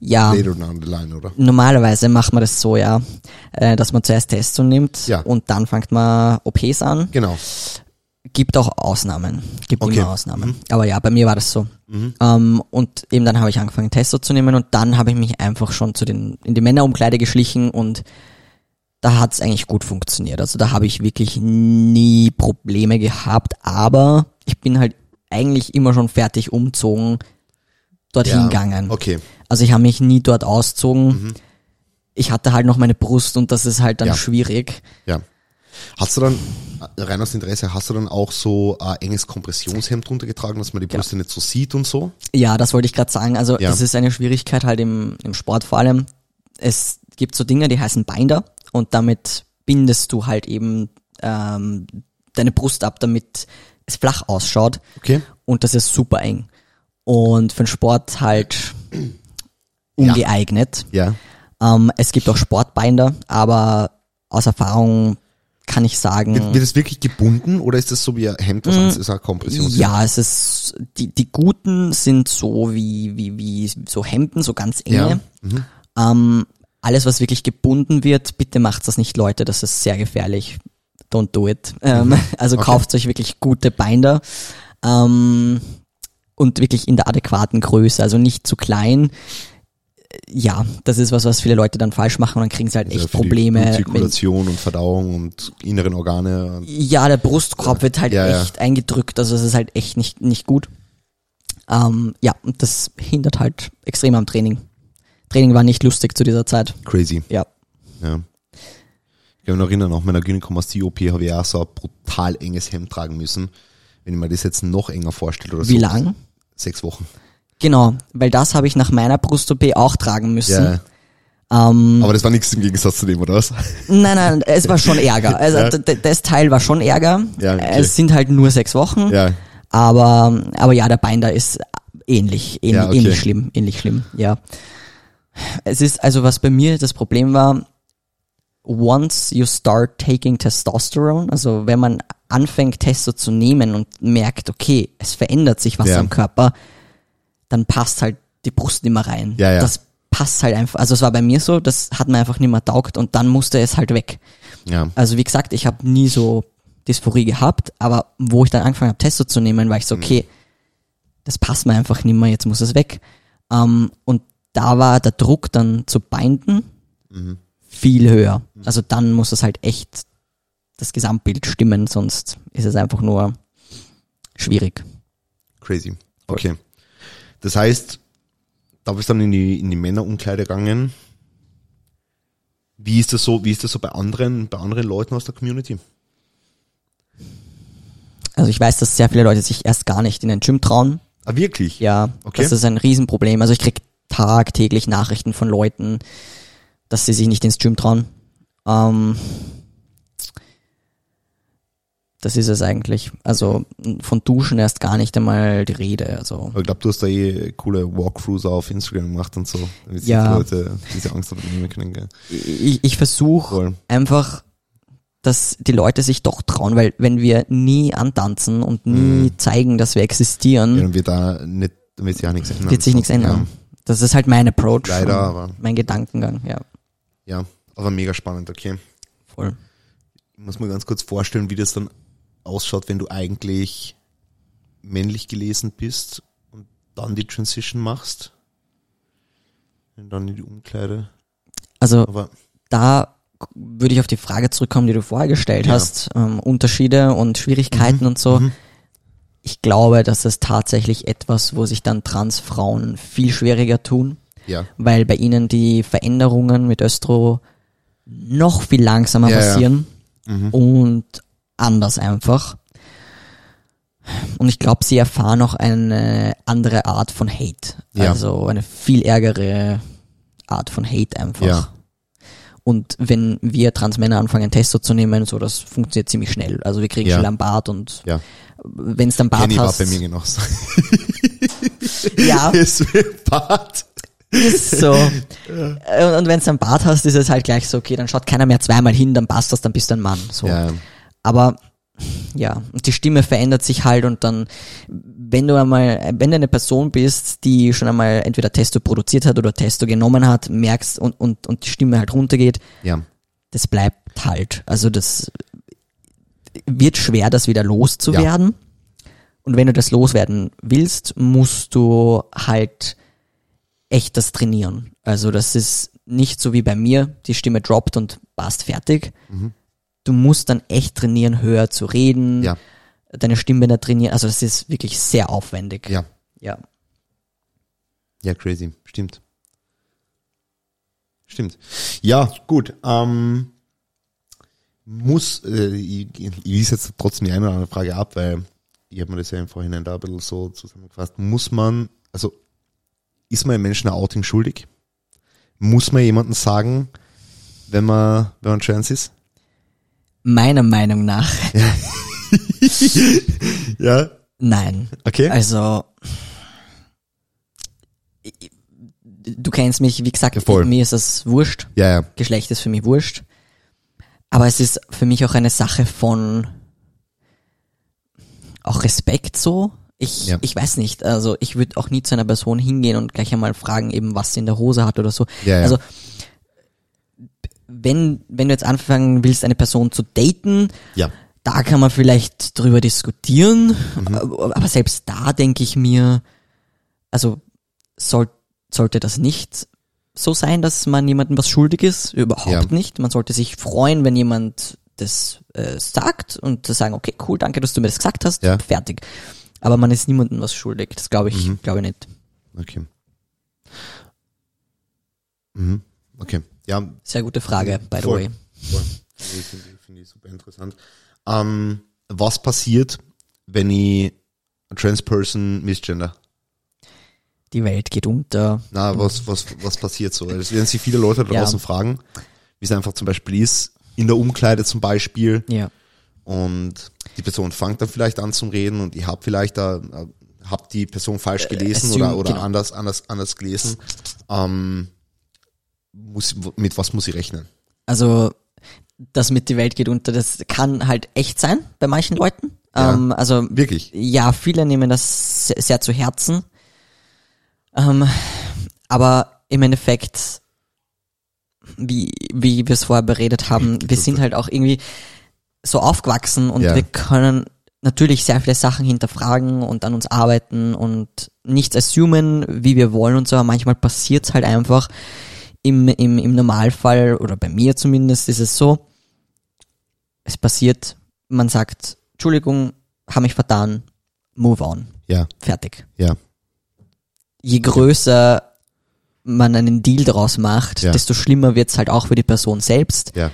Ja, later down the line, oder? normalerweise macht man das so, ja, äh, dass man zuerst Testo nimmt Ja. und dann fängt man OPs an. Genau. Gibt auch Ausnahmen. Gibt Okay. Mhm. immer Ausnahmen. Aber ja, bei mir war das so. Ähm, und eben dann habe ich angefangen, Testo zu nehmen und dann habe ich mich einfach schon zu den, in die Männerumkleide geschlichen und da hat es eigentlich gut funktioniert. Also da habe ich wirklich nie Probleme gehabt, aber ich bin halt eigentlich immer schon fertig umzogen, dorthin Ja, gegangen. Okay. Also ich habe mich nie dort auszogen. Ich hatte halt noch meine Brust und das ist halt dann Ja. schwierig. Ja. Hast du dann, äh, rein aus Interesse, hast du dann auch so äh, enges Kompressionshemd drunter getragen, dass man die Brüste nicht so sieht und so? Ja, das wollte ich gerade sagen. Also Ja. das ist eine Schwierigkeit halt im, im Sport vor allem. Es gibt so Dinge, die heißen Binder und damit bindest du halt eben ähm, deine Brust ab, damit es flach ausschaut. Okay. Und das ist super eng. Und für den Sport halt ungeeignet. Ja. Ähm, es gibt auch Sportbinder, aber aus Erfahrung kann ich sagen, Wird, wird es wirklich gebunden oder ist das so wie ein Hemd, was sonst ist ein Kompressionshemd? Mhm. Ja, es ist, die, die guten sind so wie, wie, wie so Hemden, so ganz enge. Ähm, alles, was wirklich gebunden wird, bitte macht das nicht, Leute, das ist sehr gefährlich. don't do it. Ähm, also Okay. kauft euch wirklich gute Binder ähm, und wirklich in der adäquaten Größe, also nicht zu klein. Ja, das ist was, was viele Leute dann falsch machen und dann kriegen sie halt Also echt Probleme. Zirkulation und Verdauung und inneren Organe. Und ja, der Brustkorb wird halt Ja, ja. echt eingedrückt, also es ist halt echt nicht, nicht gut. Ähm, ja, und das hindert halt extrem am Training. Training war nicht lustig zu dieser Zeit. crazy. Ja. Ja. Ich kann mich noch erinnern, nach meiner Gynäkomastie-OP habe ich auch so ein brutal enges Hemd tragen müssen. Wenn ich mir das jetzt noch enger vorstelle oder so. Wie lang? Sechs Wochen. Genau, weil das habe ich nach meiner Brust-OP auch tragen müssen. Ja. Ähm, Aber das war nichts im Gegensatz zu dem, oder was? nein, nein, es war schon Ärger. Also Ja. das Teil war schon Ärger. Ja, okay. Es sind halt nur sechs Wochen. Ja. Aber, aber ja, der Binder ist ähnlich, ähnlich, Ja, okay. ähnlich schlimm, ähnlich schlimm, ja. Es ist, also was bei mir das Problem war, once you start taking testosterone, also wenn man anfängt Testo zu nehmen und merkt, okay, es verändert sich was Ja. am Körper, dann passt halt die Brust nicht mehr rein. Ja, ja. Das passt halt einfach, also es war bei mir so, das hat mir einfach nicht mehr taugt und dann musste es halt weg. Ja. Also wie gesagt, ich habe nie so Dysphorie gehabt, aber wo ich dann angefangen habe, Testo zu nehmen, war ich so, okay, das passt mir einfach nicht mehr, jetzt muss es weg. Ähm, und da war der Druck dann zu binden viel höher. Also dann muss es halt echt das Gesamtbild stimmen, sonst ist es einfach nur schwierig. Crazy. Okay. Das heißt, da bist du dann in die, in die Männerumkleide gegangen. Wie ist das so, wie ist das so bei anderen, bei anderen Leuten aus der Community? Also ich weiß, dass sehr viele Leute sich erst gar nicht in den Gym trauen. Ah, wirklich? Ja, Okay. das ist ein Riesenproblem. Also ich krieg tagtäglich Nachrichten von Leuten, dass sie sich nicht ins Gym trauen. Ähm, das ist es eigentlich. Also von Duschen erst gar nicht einmal die Rede. Also ich glaube, du hast da eh coole Walkthroughs auf Instagram gemacht und so, damit Ja. die Leute diese Angst nehmen können. Gell? ich, ich versuche einfach, dass die Leute sich doch trauen, weil wenn wir nie antanzen und nie Mhm. zeigen, dass wir existieren, Ja, wird da nicht, wird sich auch nichts ändern. wird sich nichts ändern. Das ist halt mein Approach. Leider, aber- Mein Gedankengang, ja, Ja, aber mega spannend, okay. voll. Ich muss mir ganz kurz vorstellen, wie das dann ausschaut, wenn du eigentlich männlich gelesen bist und dann die Transition machst. Und dann in die Umkleide. Also Aber da würde ich auf die Frage zurückkommen, die du vorher gestellt Ja. hast, ähm, Unterschiede und Schwierigkeiten und so. Ich glaube, das ist tatsächlich etwas, wo sich dann Transfrauen viel schwieriger tun, ja, weil bei ihnen die Veränderungen mit Östro noch viel langsamer Ja, ja. passieren Mhm. und anders einfach. Und ich glaube, sie erfahren auch eine andere Art von Hate. Ja. Also eine viel ärgere Art von Hate einfach. Ja. Und wenn wir Transmänner anfangen, Testo zu nehmen, so das funktioniert ziemlich schnell. Also wir kriegen Ja. schnell einen Bart und ja. wenn es dann Bart Kenny war hast, bei mir genauso. ja, Es wird Bart. ist so. Äh, Und wenn es dann Bart hast, ist es halt gleich so, okay, dann schaut keiner mehr zweimal hin, dann passt das, dann bist du ein Mann. So. Ja, Aber ja, und die Stimme verändert sich halt und dann, wenn du einmal, wenn du eine Person bist, die schon einmal entweder Testo produziert hat oder Testo genommen hat, merkst und, und, und die Stimme halt runtergeht, ja, das bleibt halt. Also das wird schwer, das wieder loszuwerden. Und wenn du das loswerden willst, musst du halt echt das trainieren. Also das ist nicht so wie bei mir, die Stimme droppt und passt fertig. Du musst dann echt trainieren, höher zu reden, ja, deine Stimmbänder trainieren. Also das ist wirklich sehr aufwendig. ja, ja. ja, crazy. Stimmt. Stimmt. Ja, gut. Ähm, muss, äh, ich, ich lese jetzt trotzdem die eine oder andere Frage ab, weil ich habe mir das ja im Vorhinein da ein bisschen so zusammengefasst. Muss man, also ist man einem Menschen ein Outing schuldig? Muss man jemandem sagen, wenn man, wenn man trans ist? Meiner Meinung nach, Ja. nein. Okay. Also, du kennst mich, wie gesagt, voll. mir ist das wurscht. Ja, ja. Geschlecht ist für mich wurscht. Aber es ist für mich auch eine Sache von auch Respekt so. Ich, Ja. ich weiß nicht, also ich würde auch nie zu einer Person hingehen und gleich einmal fragen, eben was sie in der Hose hat oder so. Ja, ja. Also wenn, wenn du jetzt anfangen willst, eine Person zu daten, Ja. da kann man vielleicht drüber diskutieren, Mhm. aber selbst da denke ich mir, also soll, sollte das nicht so sein, dass man jemandem was schuldig ist? Überhaupt Ja. nicht. Man sollte sich freuen, wenn jemand das äh, sagt und zu sagen, okay, cool, danke, dass du mir das gesagt hast, Ja. fertig. Aber man ist niemandem was schuldig. Das glaube ich, Mhm. glaube ich nicht. Okay. Mhm. Okay. Ja, Sehr gute Frage, by the Voll. way. Voll. Finde ich, finde finde ich super interessant. Ähm, was passiert, wenn ich eine Transperson misgender? Die Welt geht unter. Na, was, was, was passiert so? Es werden sich viele Leute da Ja. draußen fragen, wie es einfach zum Beispiel ist, in der Umkleide zum Beispiel, Ja. und die Person fängt dann vielleicht an zum Reden und ich habe vielleicht da, äh, hab die Person falsch gelesen assume, oder, oder genau. anders, anders, anders gelesen. Ähm, muss, mit was muss ich rechnen? Also, das mit die Welt geht unter, das kann halt echt sein bei manchen Leuten. Ja. Ähm, also, Wirklich? ja, viele nehmen das sehr, sehr zu Herzen. Ähm, aber im Endeffekt, wie, wie wir es vorher beredet haben, wir sind halt auch irgendwie so aufgewachsen und Ja. wir können natürlich sehr viele Sachen hinterfragen und an uns arbeiten und nichts assumen, wie wir wollen und so, aber manchmal passiert es halt einfach. Im, im, Im Normalfall, oder bei mir zumindest, ist es so, es passiert, man sagt, Entschuldigung, habe mich vertan, move on, Ja, fertig. ja, Je größer man einen Deal daraus macht, Ja. desto schlimmer wird's halt auch für die Person selbst. ja.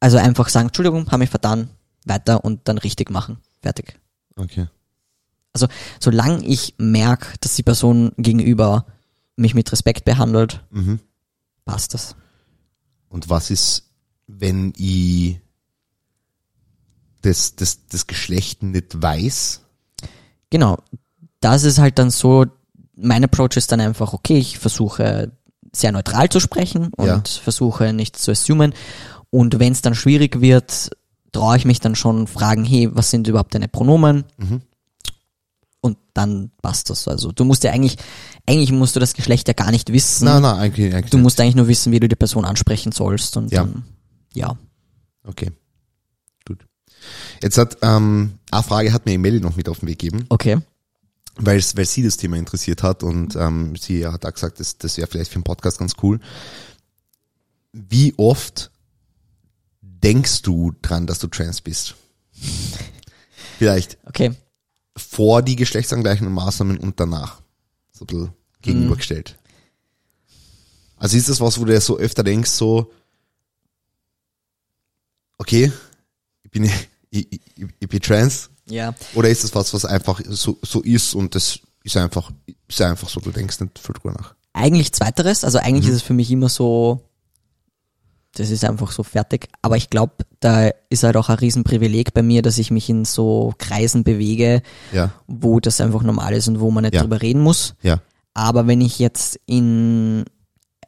Also einfach sagen, Entschuldigung, habe mich vertan, weiter und dann richtig machen, fertig. Okay. Also solange ich merke, dass die Person gegenüber mich mit Respekt behandelt, Mhm. passt das. Und was ist, wenn ich das, das, das Geschlecht nicht weiß? Genau. Das ist halt dann so, mein Approach ist dann einfach, okay, ich versuche sehr neutral zu sprechen und Ja. versuche nichts zu assumen. Und wenn es dann schwierig wird, traue ich mich dann schon fragen, hey, was sind überhaupt deine Pronomen? Mhm. Und dann passt das. Also du musst ja eigentlich, eigentlich musst du das Geschlecht ja gar nicht wissen. Nein, nein, eigentlich, eigentlich du musst eigentlich nur wissen, wie du die Person ansprechen sollst. Und Ja. dann, ja. Okay. Gut. Jetzt hat, ähm, eine Frage hat mir Melly noch mit auf den Weg gegeben, Okay. weil, weil sie das Thema interessiert hat und ähm, sie hat auch gesagt, das, das wäre vielleicht für einen Podcast ganz cool. Wie oft denkst du dran, dass du trans bist? Vielleicht Okay. Vor die geschlechtsangleichenden Maßnahmen und danach. So ein bisschen gegenübergestellt. Also ist das was, wo du so öfter denkst, so, okay, ich bin, ich, ich, ich bin trans, Ja. oder ist das was, was einfach so, so ist und das ist einfach, ist einfach so, du denkst nicht viel drüber nach. Eigentlich zweiteres, also eigentlich ist es für mich immer so, das ist einfach so fertig. Aber ich glaube, da ist halt auch ein Riesenprivileg bei mir, dass ich mich in so Kreisen bewege, Ja, wo das einfach normal ist und wo man nicht Ja. drüber reden muss. ja, Aber wenn ich jetzt in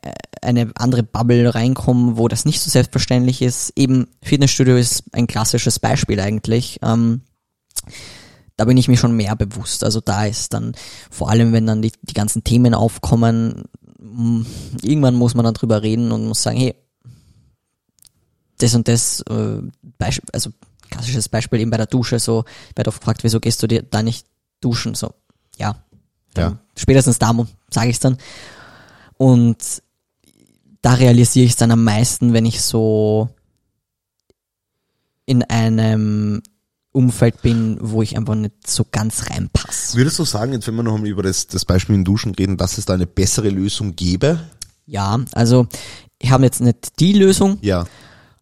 äh, eine andere Bubble reinkomme, wo das nicht so selbstverständlich ist, eben Fitnessstudio ist ein klassisches Beispiel eigentlich. Ähm, da bin ich mir schon mehr bewusst. Also da ist dann, vor allem wenn dann die, die ganzen Themen aufkommen, irgendwann muss man dann drüber reden und muss sagen, hey, das und das, äh, Beispiel, also klassisches Beispiel eben bei der Dusche, so, ich werde oft gefragt, wieso gehst du dir da nicht duschen? So, ja. Ja. Spätestens da sage ich es dann. Und da realisiere ich es dann am meisten, wenn ich so in einem Umfeld bin, wo ich einfach nicht so ganz reinpasse. Würdest du sagen, jetzt wenn wir noch mal über das, das Beispiel in Duschen reden, dass es da eine bessere Lösung gäbe? Ja, also ich habe jetzt nicht die Lösung. Ja.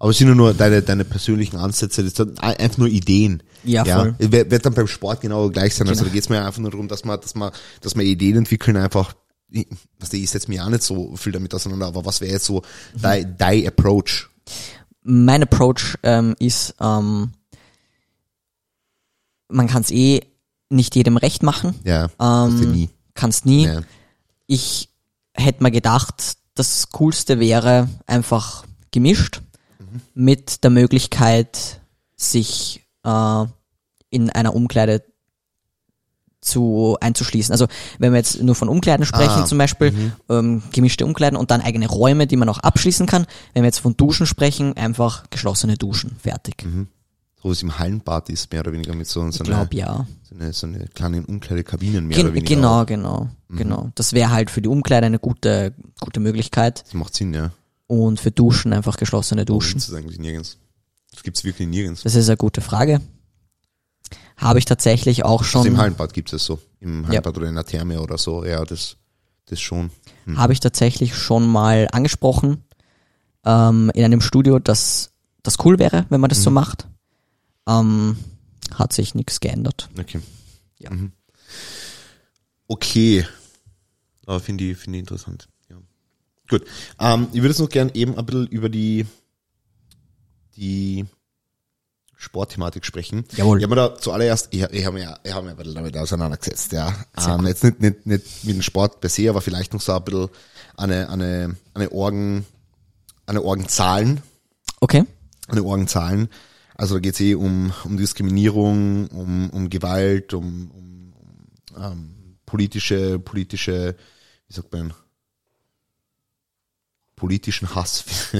Aber es sind ja nur deine, deine persönlichen Ansätze, das sind ein- einfach nur Ideen. Ja, voll. Wird, wird dann beim Sport genau gleich sein. Also Genau. da geht es mir einfach nur darum, dass man, dass man, dass man Ideen entwickeln, einfach, ich- was ich setze mich auch nicht so viel damit auseinander, aber was wäre jetzt so Mhm. dein, dein Approach? Mein Approach ähm, ist, ähm, man kann es eh nicht jedem recht machen. Ja, ist ja Ähm, nie. Kannst nie. Ja. Ich hätte mir gedacht, das Coolste wäre einfach gemischt mit der Möglichkeit, sich äh, in einer Umkleide zu einzuschließen. Also wenn wir jetzt nur von Umkleiden sprechen, Ah, zum Beispiel ähm, gemischte Umkleiden und dann eigene Räume, die man auch abschließen kann. Wenn wir jetzt von Duschen sprechen, einfach geschlossene Duschen, fertig. So wie es im Hallenbad ist, mehr oder weniger mit so, so, Ich eine, glaube ja. so eine so eine kleinen Umkleidekabinen mehr Gen oder weniger. genau, auch. genau, genau. Das wäre halt für die Umkleide eine gute, gute Möglichkeit. Das macht Sinn, ja. Und für Duschen einfach geschlossene Duschen. Duschen. Das ist eigentlich nirgends. Das gibt's wirklich nirgends. Das ist eine gute Frage. Habe ich tatsächlich auch Also im schon, Hallenbad gibt's es so. Im Hallenbad oder in der Therme oder so. Ja, das, das schon. habe ich tatsächlich schon mal angesprochen ähm, in einem Studio, dass das cool wäre, wenn man das so Mhm. macht. Ähm, hat sich nichts geändert. Okay. Ja. Mhm. Okay. Aber finde ich, finde ich interessant. Gut. Ähm, ich würde jetzt noch gern eben ein bisschen über die, die Sportthematik sprechen. Jawohl. Ich habe mir da zuallererst, ich, ich habe mir, ich mir ein bisschen damit auseinandergesetzt, ja. Ähm, jetzt nicht, nicht, nicht mit dem Sport per se, aber vielleicht noch so ein bisschen eine, eine, eine Orgen, eine Orgenzahlen, Okay. eine Orgenzahlen. Also da geht's eh um, um Diskriminierung, um, um Gewalt, um, um, um ähm, politische, politische, wie sagt man, politischen Hass.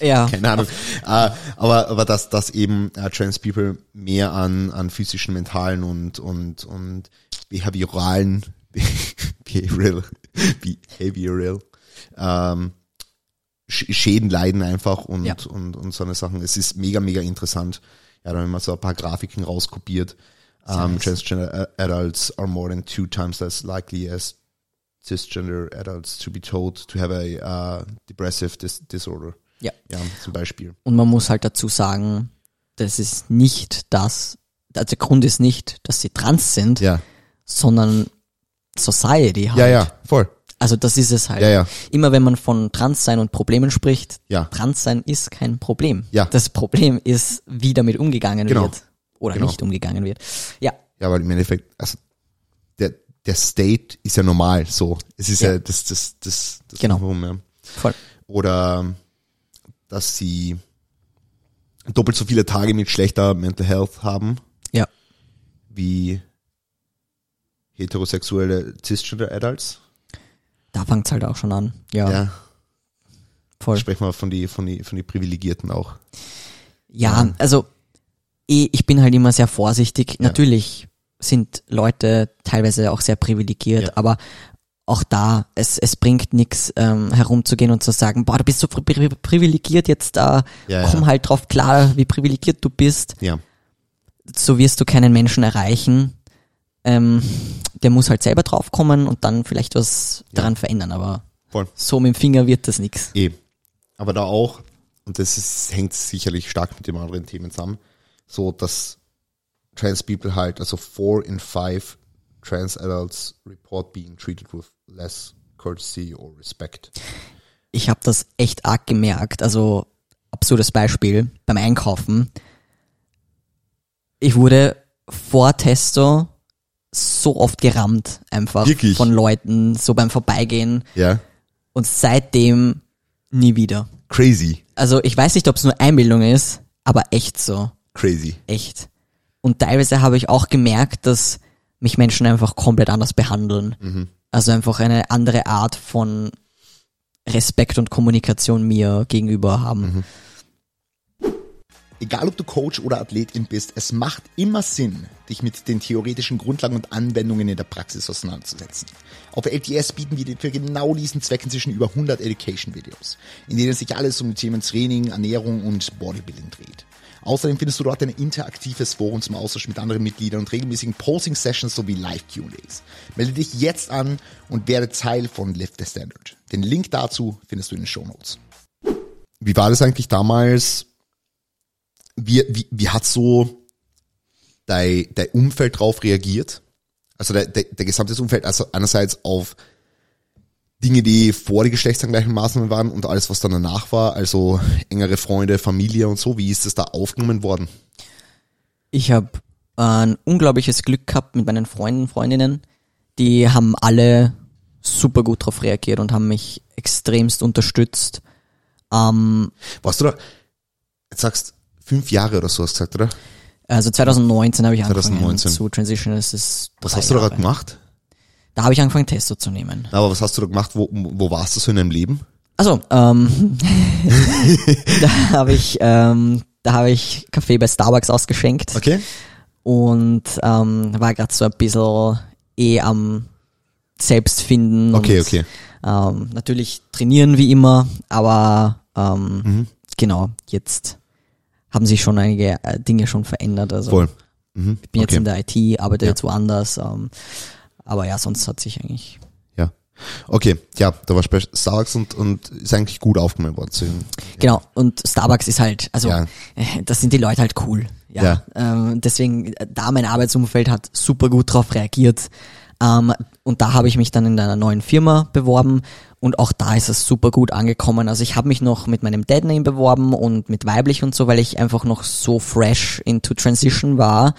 Ja. Keine Ahnung. Äh, aber, aber dass, dass eben äh, Trans People mehr an, an physischen, mentalen und, und, und behavioralen, behavioral, behavioral, ähm, Sch- Schäden leiden einfach und, Ja. und, und so eine Sachen. Es ist mega, mega interessant. Ja, da haben wir so ein paar Grafiken rauskopiert. Um, nice. transgender a- adults are more than two times as likely as cisgender adults to be told to have a uh, depressive dis disorder. Ja. Ja, zum Beispiel. Und man muss halt dazu sagen, das ist nicht das, also der Grund ist nicht, dass sie trans sind, Ja. sondern Society halt. Ja, ja, voll. Also das ist es halt. Ja, ja. Immer wenn man von Transsein und Problemen spricht, Ja. Transsein ist kein Problem. Ja. Das Problem ist, wie damit umgegangen Genau. wird. Oder Genau. nicht umgegangen wird. Ja, Ja, weil im Endeffekt, also der, der State ist ja normal so. Es ist ja, Ja. das, das, das, das Genau. Warum, ja. voll. Oder dass sie doppelt so viele Tage mit schlechter Mental Health haben Ja. wie heterosexuelle Cisgender Adults. Da fängt's halt auch schon an. Ja, Ja, voll. sprechen wir von die, von die, von die Privilegierten auch. Ja, also eh, ich bin halt immer sehr vorsichtig. Natürlich sind Leute teilweise auch sehr privilegiert, Ja. aber auch da, es, es bringt nichts ähm, herumzugehen und zu sagen, boah, du bist so pri pri privilegiert, jetzt da Ja, komm ja. halt drauf klar, wie privilegiert du bist. Ja, So wirst du keinen Menschen erreichen. Ähm, der muss halt selber draufkommen und dann vielleicht was daran verändern, aber voll. so mit dem Finger wird das nix. Eh. Aber da auch, und das ist, hängt sicherlich stark mit den anderen Themen zusammen, so dass Trans People halt, also four in five Trans Adults report being treated with less courtesy or respect. ich habe das echt arg gemerkt. Also absurdes Beispiel beim Einkaufen. Ich wurde vor Testo so oft gerammt einfach Wirklich? von Leuten, so beim Vorbeigehen Ja, und seitdem nie wieder. crazy, Also ich weiß nicht, ob es nur Einbildung ist, aber echt so, crazy. echt. Und teilweise habe ich auch gemerkt, dass mich Menschen einfach komplett anders behandeln. Also einfach eine andere Art von Respekt und Kommunikation mir gegenüber haben. Egal ob du Coach oder Athletin bist, es macht immer Sinn, dich mit den theoretischen Grundlagen und Anwendungen in der Praxis auseinanderzusetzen. Auf LTS bieten wir dir für genau diesen Zweck inzwischen über 100 Education-Videos, in denen sich alles um die Themen Training, Ernährung und Bodybuilding dreht. Außerdem findest du dort ein interaktives Forum zum Austausch mit anderen Mitgliedern und regelmäßigen Posting-Sessions sowie Live-Q&As. Melde dich jetzt an und werde Teil von Lift the Standard. Den Link dazu findest du in den Show Notes. Wie war das eigentlich damals? Wie, wie, wie hat so dein, dein Umfeld drauf reagiert? Also der, der, der gesamte Umfeld, also einerseits auf Dinge, die vor die geschlechtsangleichen Maßnahmen waren und alles, was dann danach war, also engere Freunde, Familie und so, wie ist das da aufgenommen worden? Ich habe ein unglaubliches Glück gehabt mit meinen Freunden, Freundinnen. Die haben alle super gut darauf reagiert und haben mich extremst unterstützt. Ähm, Warst du da, jetzt sagst fünf Jahre oder so, hast du gesagt, oder? Also 2019 habe ich angefangen 2019. zu transition. Das ist Was hast du da gerade gemacht? Da habe ich angefangen, Testo zu nehmen. Aber was hast du da gemacht? Wo, wo warst du so in deinem Leben? Also, ähm, da habe ich, ähm, da habe ich Kaffee bei Starbucks ausgeschenkt Okay. und ähm, war gerade so ein bisschen eh am Selbstfinden. Okay, und, okay. Ähm, natürlich trainieren wie immer, aber ähm, Mhm. genau, jetzt haben sich schon einige äh, Dinge schon verändert. Also Voll. Mhm. ich bin jetzt okay. in der IT, arbeite Ja. jetzt woanders. Ähm, aber ja, sonst hat sich eigentlich Ja. Okay, ja, da war Starbucks und, und ist eigentlich gut aufgenommen worden. Genau, und Starbucks ist halt, also Ja. äh, das sind die Leute halt cool. Ja. Ja. Ähm, deswegen, äh, da mein Arbeitsumfeld hat super gut drauf reagiert. Ähm, und da habe ich mich dann in einer neuen Firma beworben und auch da ist es super gut angekommen. Also ich habe mich noch mit meinem Deadname beworben und mit weiblich und so, weil ich einfach noch so fresh into Transition war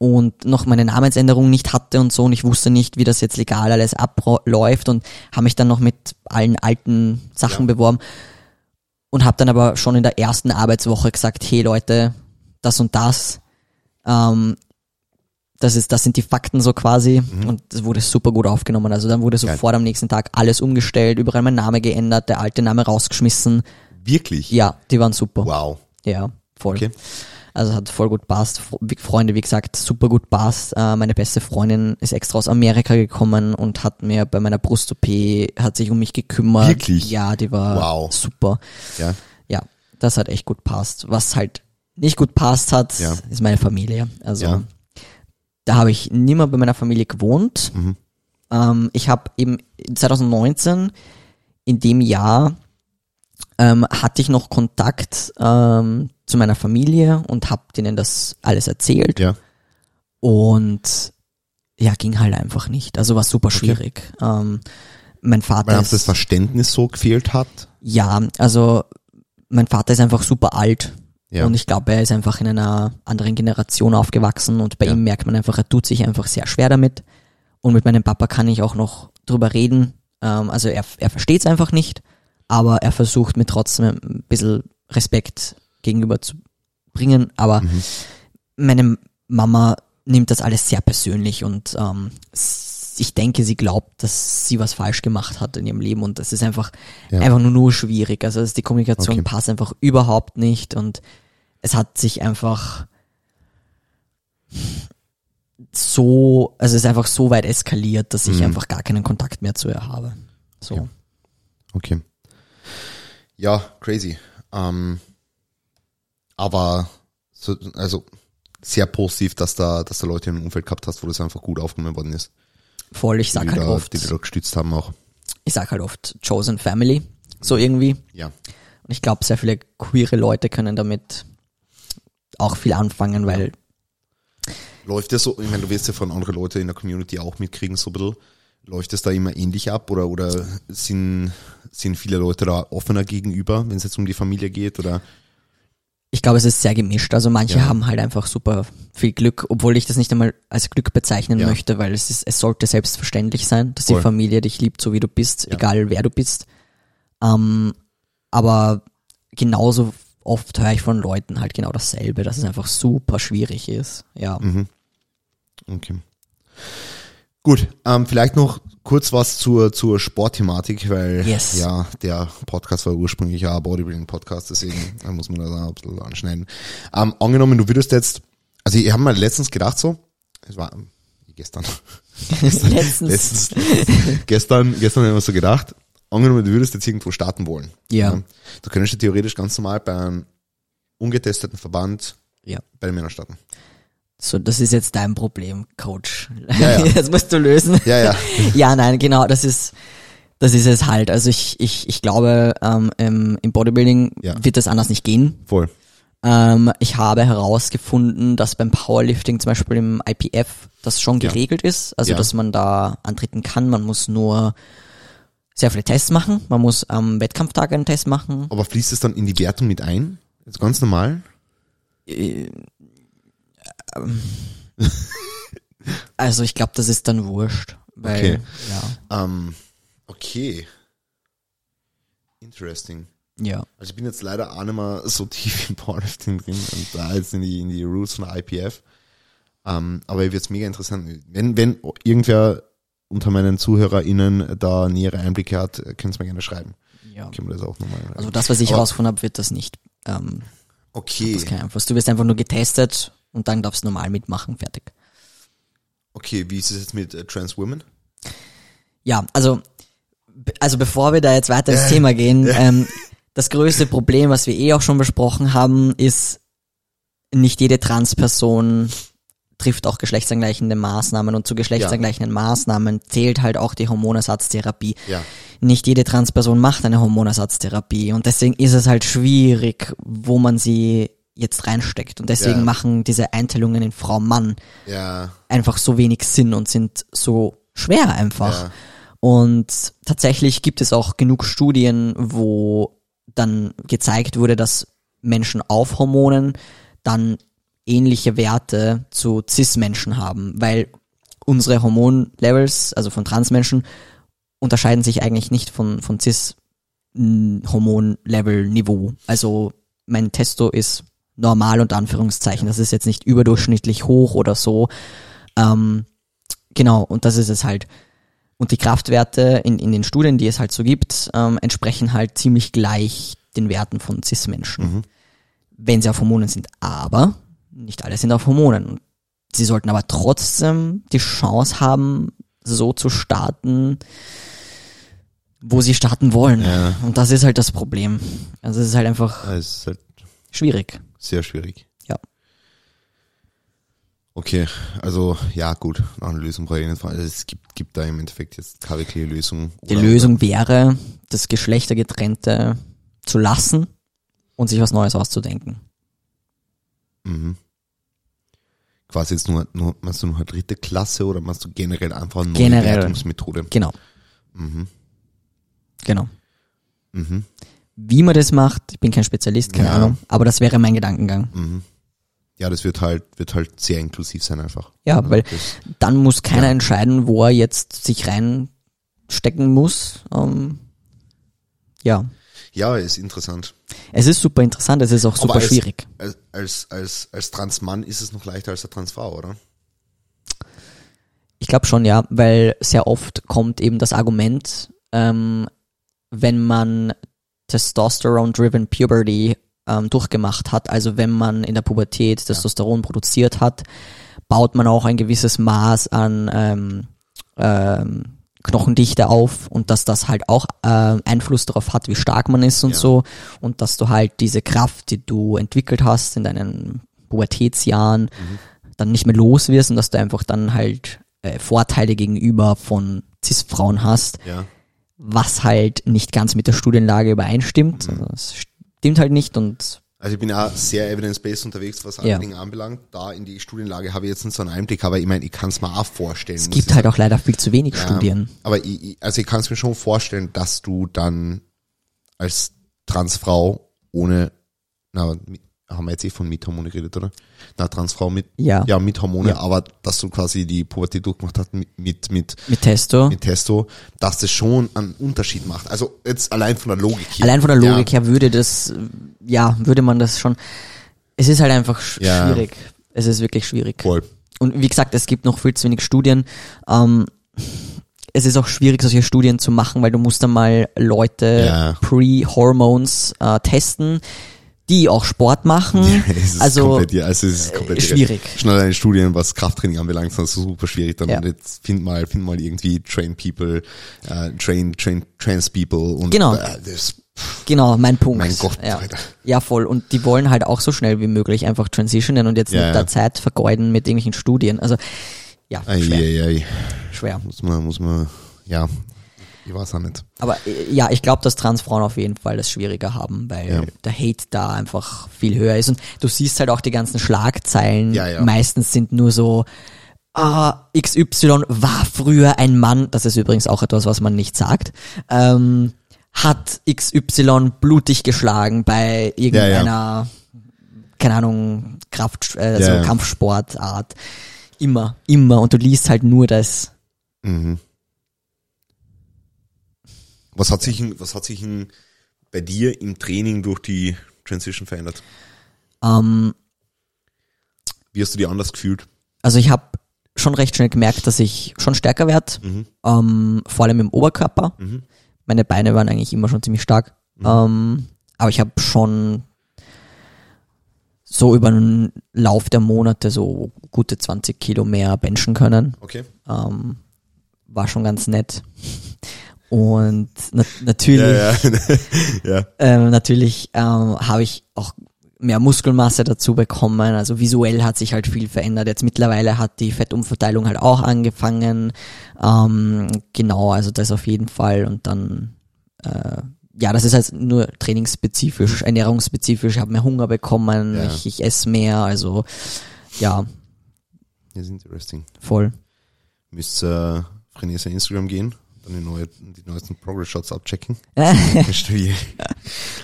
und noch meine Namensänderung nicht hatte und so und ich wusste nicht, wie das jetzt legal alles abläuft und habe mich dann noch mit allen alten Sachen beworben und habe dann aber schon in der ersten Arbeitswoche gesagt, hey Leute, das und das, ähm, das ist, das sind die Fakten so quasi und das wurde super gut aufgenommen. Also dann wurde sofort am nächsten Tag alles umgestellt, überall mein Name geändert, der alte Name rausgeschmissen. Wirklich? Ja, die waren super. Wow. Ja, voll. Okay. Also hat voll gut passt. Freunde, wie gesagt, super gut passt. Äh, meine beste Freundin ist extra aus Amerika gekommen und hat mir bei meiner Brust-OP, hat sich um mich gekümmert. Wirklich? Ja, die war Wow. super. Ja. Ja, das hat echt gut passt. Was halt nicht gut passt hat, Ja. ist meine Familie. Also Ja. da habe ich nimmer bei meiner Familie gewohnt. Mhm. Ähm, ich habe eben 2019 in dem Jahr ähm, hatte ich noch Kontakt ähm, zu meiner Familie und habe denen das alles erzählt Ja. und ja, ging halt einfach nicht. Also war super schwierig. Ähm, mein Vater Weil ist, das Verständnis so gefehlt hat. ja, also mein Vater ist einfach super alt Ja. und ich glaube, er ist einfach in einer anderen Generation aufgewachsen und bei Ja. ihm merkt man einfach, er tut sich einfach sehr schwer damit. Und mit meinem Papa kann ich auch noch drüber reden. Ähm, also er, er versteht es einfach nicht, aber er versucht mir trotzdem ein bisschen Respekt gegenüber zu bringen. Aber Mhm. meine Mama nimmt das alles sehr persönlich und ähm, ich denke, sie glaubt, dass sie was falsch gemacht hat in ihrem Leben und das ist einfach Ja. einfach nur, nur schwierig. Also die Kommunikation Okay. passt einfach überhaupt nicht und es hat sich einfach so, also es ist einfach so weit eskaliert, dass ich Mhm. einfach gar keinen Kontakt mehr zu ihr habe. So. Ja. Okay. Ja, crazy. Ähm, aber so, also sehr positiv, dass da, dass da Leute im Umfeld gehabt hast, wo das einfach gut aufgenommen worden ist. Voll, ich Die, sag halt da, oft, die die da gestützt haben auch. ich sag halt oft Chosen Family, so irgendwie. Ja. Und ich glaube, sehr viele queere Leute können damit auch viel anfangen, weil Läuft das so, ich meine, du wirst ja von anderen Leuten in der Community auch mitkriegen, so ein bisschen. Läuft es da immer ähnlich ab oder, oder sind, sind viele Leute da offener gegenüber, wenn es jetzt um die Familie geht oder? Ich glaube, es ist sehr gemischt. Also manche Ja. haben halt einfach super viel Glück, obwohl ich das nicht einmal als Glück bezeichnen Ja. möchte, weil es ist, es sollte selbstverständlich sein, dass Voll. die Familie dich liebt, so wie du bist, Ja. egal wer du bist. Ähm, aber genauso oft höre ich von Leuten halt genau dasselbe, dass es einfach super schwierig ist. Ja. Mhm. Okay. Gut, ähm, vielleicht noch kurz was zur, zur Sportthematik, weil Yes. ja, der Podcast war ursprünglich ja Bodybuilding-Podcast, deswegen äh, muss man das auch ein bisschen anschneiden. Ähm, angenommen, du würdest jetzt, also ich habe mal letztens gedacht so, es war ähm, gestern, Letztens. letztens, gestern, gestern habe ich mir so gedacht, angenommen, du würdest jetzt irgendwo starten wollen. Ja. Du könntest ja theoretisch ganz normal bei einem ungetesteten Verband Ja. bei den Männern starten. So, das ist jetzt dein Problem, Coach. Ja, ja. Das musst du lösen. Ja, ja. ja, nein, genau, das ist, das ist es halt. Also ich, ich, ich glaube, ähm, im, Bodybuilding Ja. wird das anders nicht gehen. Voll. Ähm, ich habe herausgefunden, dass beim Powerlifting zum Beispiel im IPF das schon geregelt ist. Also dass man da antreten kann. Man muss nur sehr viele Tests machen. Man muss am Wettkampftag einen Test machen. Aber fließt es dann in die Wertung mit ein? Jetzt ganz normal? Also ich glaube, das ist dann wurscht. Weil, Okay. ja. Ähm, okay. Interesting. Ja. Also ich bin jetzt leider auch nicht mehr so tief im Powerlifting drin und da jetzt in die, in die Rules von IPF. Ähm, aber ich es mega interessant. Wenn, wenn irgendwer unter meinen ZuhörerInnen da nähere Einblicke hat, könnt ihr mir gerne schreiben. ja. Können wir das auch nochmal. Also das, was ich rausgefunden habe, wird das nicht. Ähm, Okay, das kein Einfluss. Du wirst einfach nur getestet und dann darfst du normal mitmachen. Fertig. okay, wie ist es jetzt mit äh, Trans Women? Ja, also, also bevor wir da jetzt weiter ins Thema gehen, ähm, das größte Problem, was wir eh auch schon besprochen haben, ist, nicht jede Transperson trifft auch geschlechtsangleichende Maßnahmen und zu geschlechtsangleichenden Maßnahmen zählt halt auch die Hormonersatztherapie. Ja. Nicht jede Transperson macht eine Hormonersatztherapie und deswegen ist es halt schwierig, wo man sie jetzt reinsteckt und deswegen Ja. machen diese Einteilungen in Frau-Mann Ja, einfach so wenig Sinn und sind so schwer einfach. Ja. Und tatsächlich gibt es auch genug Studien, wo dann gezeigt wurde, dass Menschen auf Hormonen dann ähnliche Werte zu Cis-Menschen haben, weil unsere Hormonlevels, also von Transmenschen, unterscheiden sich eigentlich nicht von, von Cis-Hormonlevel-Niveau. Also mein Testo ist normal unter Anführungszeichen. Das ist jetzt nicht überdurchschnittlich hoch oder so. Ähm, genau, und das ist es halt. Und die Kraftwerte in, in den Studien, die es halt so gibt, ähm, entsprechen halt ziemlich gleich den Werten von Cis-Menschen, wenn sie auf Hormonen sind. Aber nicht alle sind auf Hormonen. Und sie sollten aber trotzdem die Chance haben, so zu starten, wo sie starten wollen. Ja. Und das ist halt das Problem. Also es ist halt einfach es ist halt schwierig. sehr schwierig. Ja. Okay, also ja gut, nach einer Lösung brauche ich nicht fragen. Also, es gibt, gibt da im Endeffekt jetzt keine wirkliche Lösung. Die Lösung wäre, das Geschlechtergetrennte zu lassen und sich was Neues auszudenken. Mhm. Quasi jetzt nur, nur, machst du nur eine dritte Klasse oder machst du generell einfach eine neue Generell. Wertungsmethode? Genau. Mhm. Genau. Mhm. Wie man das macht, ich bin kein Spezialist, keine Ja. Ahnung, aber das wäre mein Gedankengang. Mhm. Ja, das wird halt, wird halt sehr inklusiv sein einfach. Ja, weil Das, dann muss keiner Ja. entscheiden, wo er jetzt sich reinstecken muss. Ähm, ja, ja, ist interessant. es ist super interessant, es ist auch super als, schwierig. Als, als, als, als Transmann ist es noch leichter als eine Transfrau, oder? Ich glaube schon, ja, weil sehr oft kommt eben das Argument, ähm, wenn man Testosterone-driven Puberty ähm, durchgemacht hat, also wenn man in der Pubertät Testosteron produziert hat, baut man auch ein gewisses Maß an ähm, ähm, Knochendichte auf und dass das halt auch äh, Einfluss darauf hat, wie stark man ist und Ja. so. Und dass du halt diese Kraft, die du entwickelt hast in deinen Pubertätsjahren, dann nicht mehr los wirst und dass du einfach dann halt äh, Vorteile gegenüber von Cis-Frauen hast, Ja. Was halt nicht ganz mit der Studienlage übereinstimmt. Also es stimmt halt nicht und Also ich bin auch sehr evidence-based unterwegs, was Ja. Dinge anbelangt. Da in die Studienlage habe ich jetzt nicht so einen Einblick, aber ich meine, ich kann es mir auch vorstellen. es gibt halt auch leider viel zu wenig Ja, Studien. Aber ich, ich- also ich kann es mir schon vorstellen, dass du dann als Transfrau ohne, na, mit, haben wir jetzt eh von mit Hormone geredet, oder? Na, Transfrau mit, Ja. ja, mit Hormone, Ja. aber dass du quasi die Pubertät durchgemacht hast mit, mit, mit, Mit Testo. mit Testo, dass das schon einen Unterschied macht. Also jetzt allein von der Logik hier. Allein von der Logik ja. her würde das, ja, würde man das schon. Es ist halt einfach schwierig. Es ist wirklich schwierig. Voll. Und wie gesagt, es gibt noch viel zu wenig Studien. Ähm, es ist auch schwierig, solche Studien zu machen, weil du musst dann mal Leute pre-Hormones äh, testen, die auch Sport machen. Es ist also komplett, ja, also es ist komplett äh, schwierig. Schon allein Studien, was Krafttraining anbelangt, sind super schwierig. Dann Ja. jetzt find mal, find mal irgendwie train people, äh, train, train, trans people und Genau. äh, das, Genau, mein Punkt. Mein Gott, ja. Alter. ja, voll. Und die wollen halt auch so schnell wie möglich einfach transitionen und jetzt Ja, mit ja. der Zeit vergeuden mit irgendwelchen Studien. Also ja, ei, schwer. ei, ei. schwer. muss man, muss man, ja, ich weiß auch nicht. Aber äh, ja, ich glaube, dass Transfrauen auf jeden Fall das schwieriger haben, weil Ja. der Hate da einfach viel höher ist. Und du siehst halt auch die ganzen Schlagzeilen. Ja, ja. Meistens sind nur so, ah, XY war früher ein Mann, das ist übrigens auch etwas, was man nicht sagt, ähm, hat XY blutig geschlagen bei irgendeiner, keine Ahnung, Kraft, äh, also. Kampfsportart. Immer, immer. Und du liest halt nur das. Mhm. Was hat sich, was hat sich in, bei dir im Training durch die Transition verändert? Ähm, Wie hast du dich anders gefühlt? also ich habe schon recht schnell gemerkt, dass ich schon stärker werde, ähm, vor allem im Oberkörper. Meine Beine waren eigentlich immer schon ziemlich stark, ähm, aber ich habe schon so über den Lauf der Monate so gute 20 Kilo mehr benchen können. Okay. Ähm, war schon ganz nett. Und na natürlich, Ja, ja. ja. ähm, natürlich ähm, habe ich auch mehr Muskelmasse dazu bekommen. Also visuell hat sich halt viel verändert. Jetzt mittlerweile hat die Fettumverteilung halt auch angefangen. Ähm, genau, also das auf jeden Fall. Und dann, äh, ja, das ist halt nur trainingsspezifisch, ernährungsspezifisch. Ich habe mehr Hunger bekommen, Ja. ich, ich esse mehr. Also ja, Das ist interesting. voll. Müsst äh, auf sein Instagram gehen, dann die, neue, die neuesten Progress-Shots abchecken.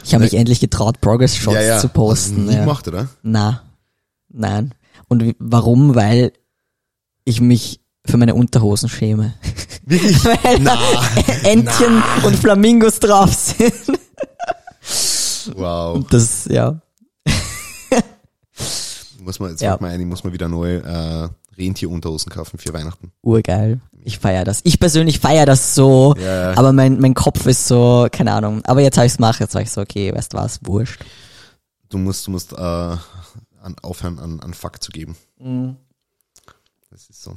Ich habe mich endlich getraut, Progress-Shots ja, ja. zu posten. Hast du ja. gemacht, oder? Na, nein. Und warum? Weil ich mich für meine Unterhosen schäme. Wirklich? Weil Na, da Entchen und Flamingos drauf sind. wow. Das, ja. Muss man, jetzt Ja. mir ein, muss mal wieder neue äh, Rentierunterhosen kaufen für Weihnachten. Urgeil. Ich feier das. Ich persönlich feier das so, Ja. aber mein, mein Kopf ist so, keine Ahnung. Aber jetzt habe ich's gemacht, jetzt war ich so, okay, weißt du was, wurscht. Du musst, du musst äh, an, aufhören, an, an Fuck zu geben. Das ist so.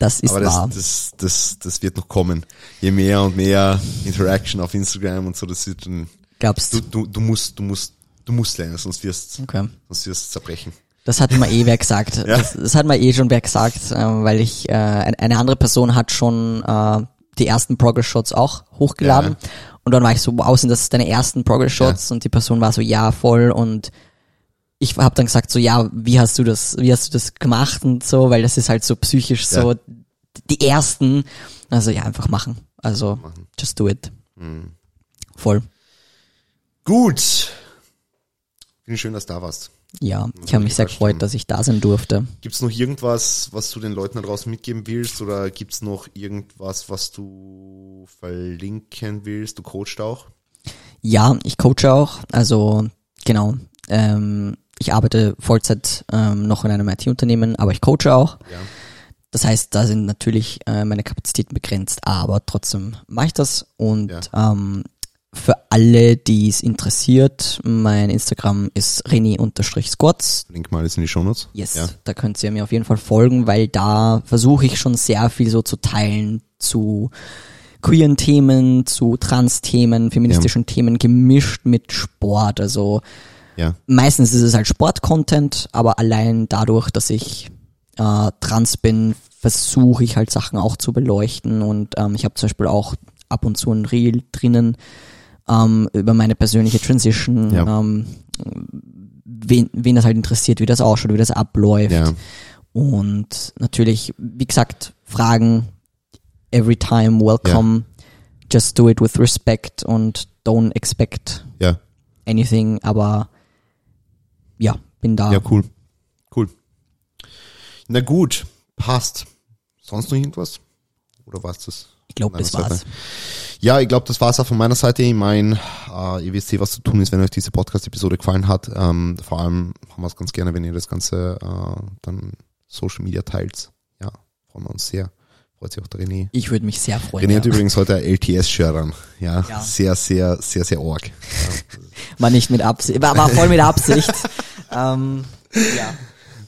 Das ist Aber das, wahr. das, das, das wird noch kommen. Je mehr und mehr Interaction auf Instagram und so, das wird dann, Glaubst du, du? du, musst, du musst, du musst lernen, sonst wirst, Okay. sonst wirst zerbrechen. Das hat mir eh wer gesagt. Das, das hat mir eh schon wer gesagt, ähm, weil ich, äh, ein- eine andere Person hat schon äh, die ersten Progress-Shots auch hochgeladen. Und dann war ich so, wow, sind das deine ersten Progress-Shots? Und die Person war so, ja, voll. Und ich habe dann gesagt so, ja, wie hast du das, wie hast du das gemacht und so, weil das ist halt so psychisch so, Ja. die ersten. Also ja, einfach machen. Also, just do it. Voll. Gut. Finde schön, dass du da warst. Ja, ich habe mich sehr gefreut, dass ich da sein durfte. Gibt's noch irgendwas, was du den Leuten da draußen mitgeben willst? Oder gibt's noch irgendwas, was du verlinken willst? Du coachst auch? Ja, ich coache auch. Also genau. Ähm, ich arbeite Vollzeit ähm, noch in einem IT-Unternehmen, aber ich coache auch. Ja. Das heißt, da sind natürlich äh, meine Kapazitäten begrenzt, aber trotzdem mache ich das. Und ähm, für alle, die es interessiert, mein Instagram ist reni-squats. Link mal jetzt in die Shownotes. Yes, Ja. da könnt ihr mir auf jeden Fall folgen, weil da versuche ich schon sehr viel so zu teilen zu queeren Themen, zu Trans-Themen, feministischen Themen gemischt mit Sport. Also Ja. meistens ist es halt Sport-Content, aber allein dadurch, dass ich äh, trans bin, versuche ich halt Sachen auch zu beleuchten und ähm, ich habe zum Beispiel auch ab und zu ein Reel drinnen ähm, über meine persönliche Transition, Ja. ähm, wen, wen das halt interessiert, wie das ausschaut, wie das abläuft. Ja. Und natürlich, wie gesagt, Fragen every time welcome. Just do it with respect und don't expect Ja. anything, aber ja, bin da. Ja, cool. Cool. Na gut, passt. Sonst noch irgendwas? Oder war's das? Ich glaube, das war's. Seite? Ja, ich glaube, das war's auch von meiner Seite. Ich meine, äh, ihr wisst eh, was zu tun ist, wenn euch diese Podcast-Episode gefallen hat. Ähm, vor allem haben wir es ganz gerne, wenn ihr das Ganze äh, dann Social Media teilt. Ja, freuen wir uns sehr. Freut sich auch der René. Ich würde mich sehr freuen. René hat ja. übrigens heute ein LTS-Shirt an. Ja, Ja. sehr, sehr, sehr, sehr arg. War nicht mit Absicht, war, war voll mit Absicht. ähm, ja.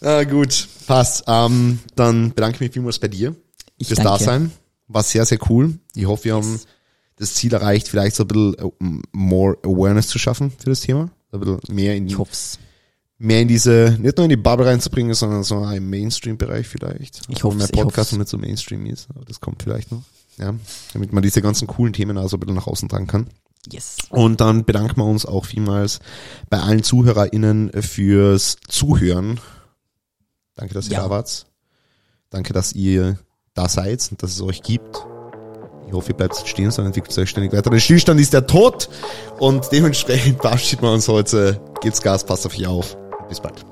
Ah, gut, passt. Ähm, dann bedanke ich mich vielmals bei dir Ich fürs danke. Dasein. War sehr, sehr cool. Ich hoffe, wir haben das Ziel erreicht, vielleicht so ein bisschen äh, more Awareness zu schaffen für das Thema. Ein bisschen mehr in, Ich hoff's. mehr in diese, nicht nur in die Bubble reinzubringen, sondern so im Mainstream-Bereich vielleicht. Ich hoff's, mein Podcast noch nicht so Mainstream ist, aber das kommt vielleicht noch. Ja, damit man diese ganzen coolen Themen auch so ein bisschen nach außen tragen kann. Yes. Und dann bedanken wir uns auch vielmals bei allen ZuhörerInnen fürs Zuhören. Danke, dass ihr Ja. da wart. Danke, dass ihr da seid und dass es euch gibt. Ich hoffe, ihr bleibt stehen, sondern entwickelt euch ständig weiter. Der Stillstand ist der Tod und dementsprechend verabschieden wir uns heute. Gebt's Gas, passt auf euch auf. Bis bald.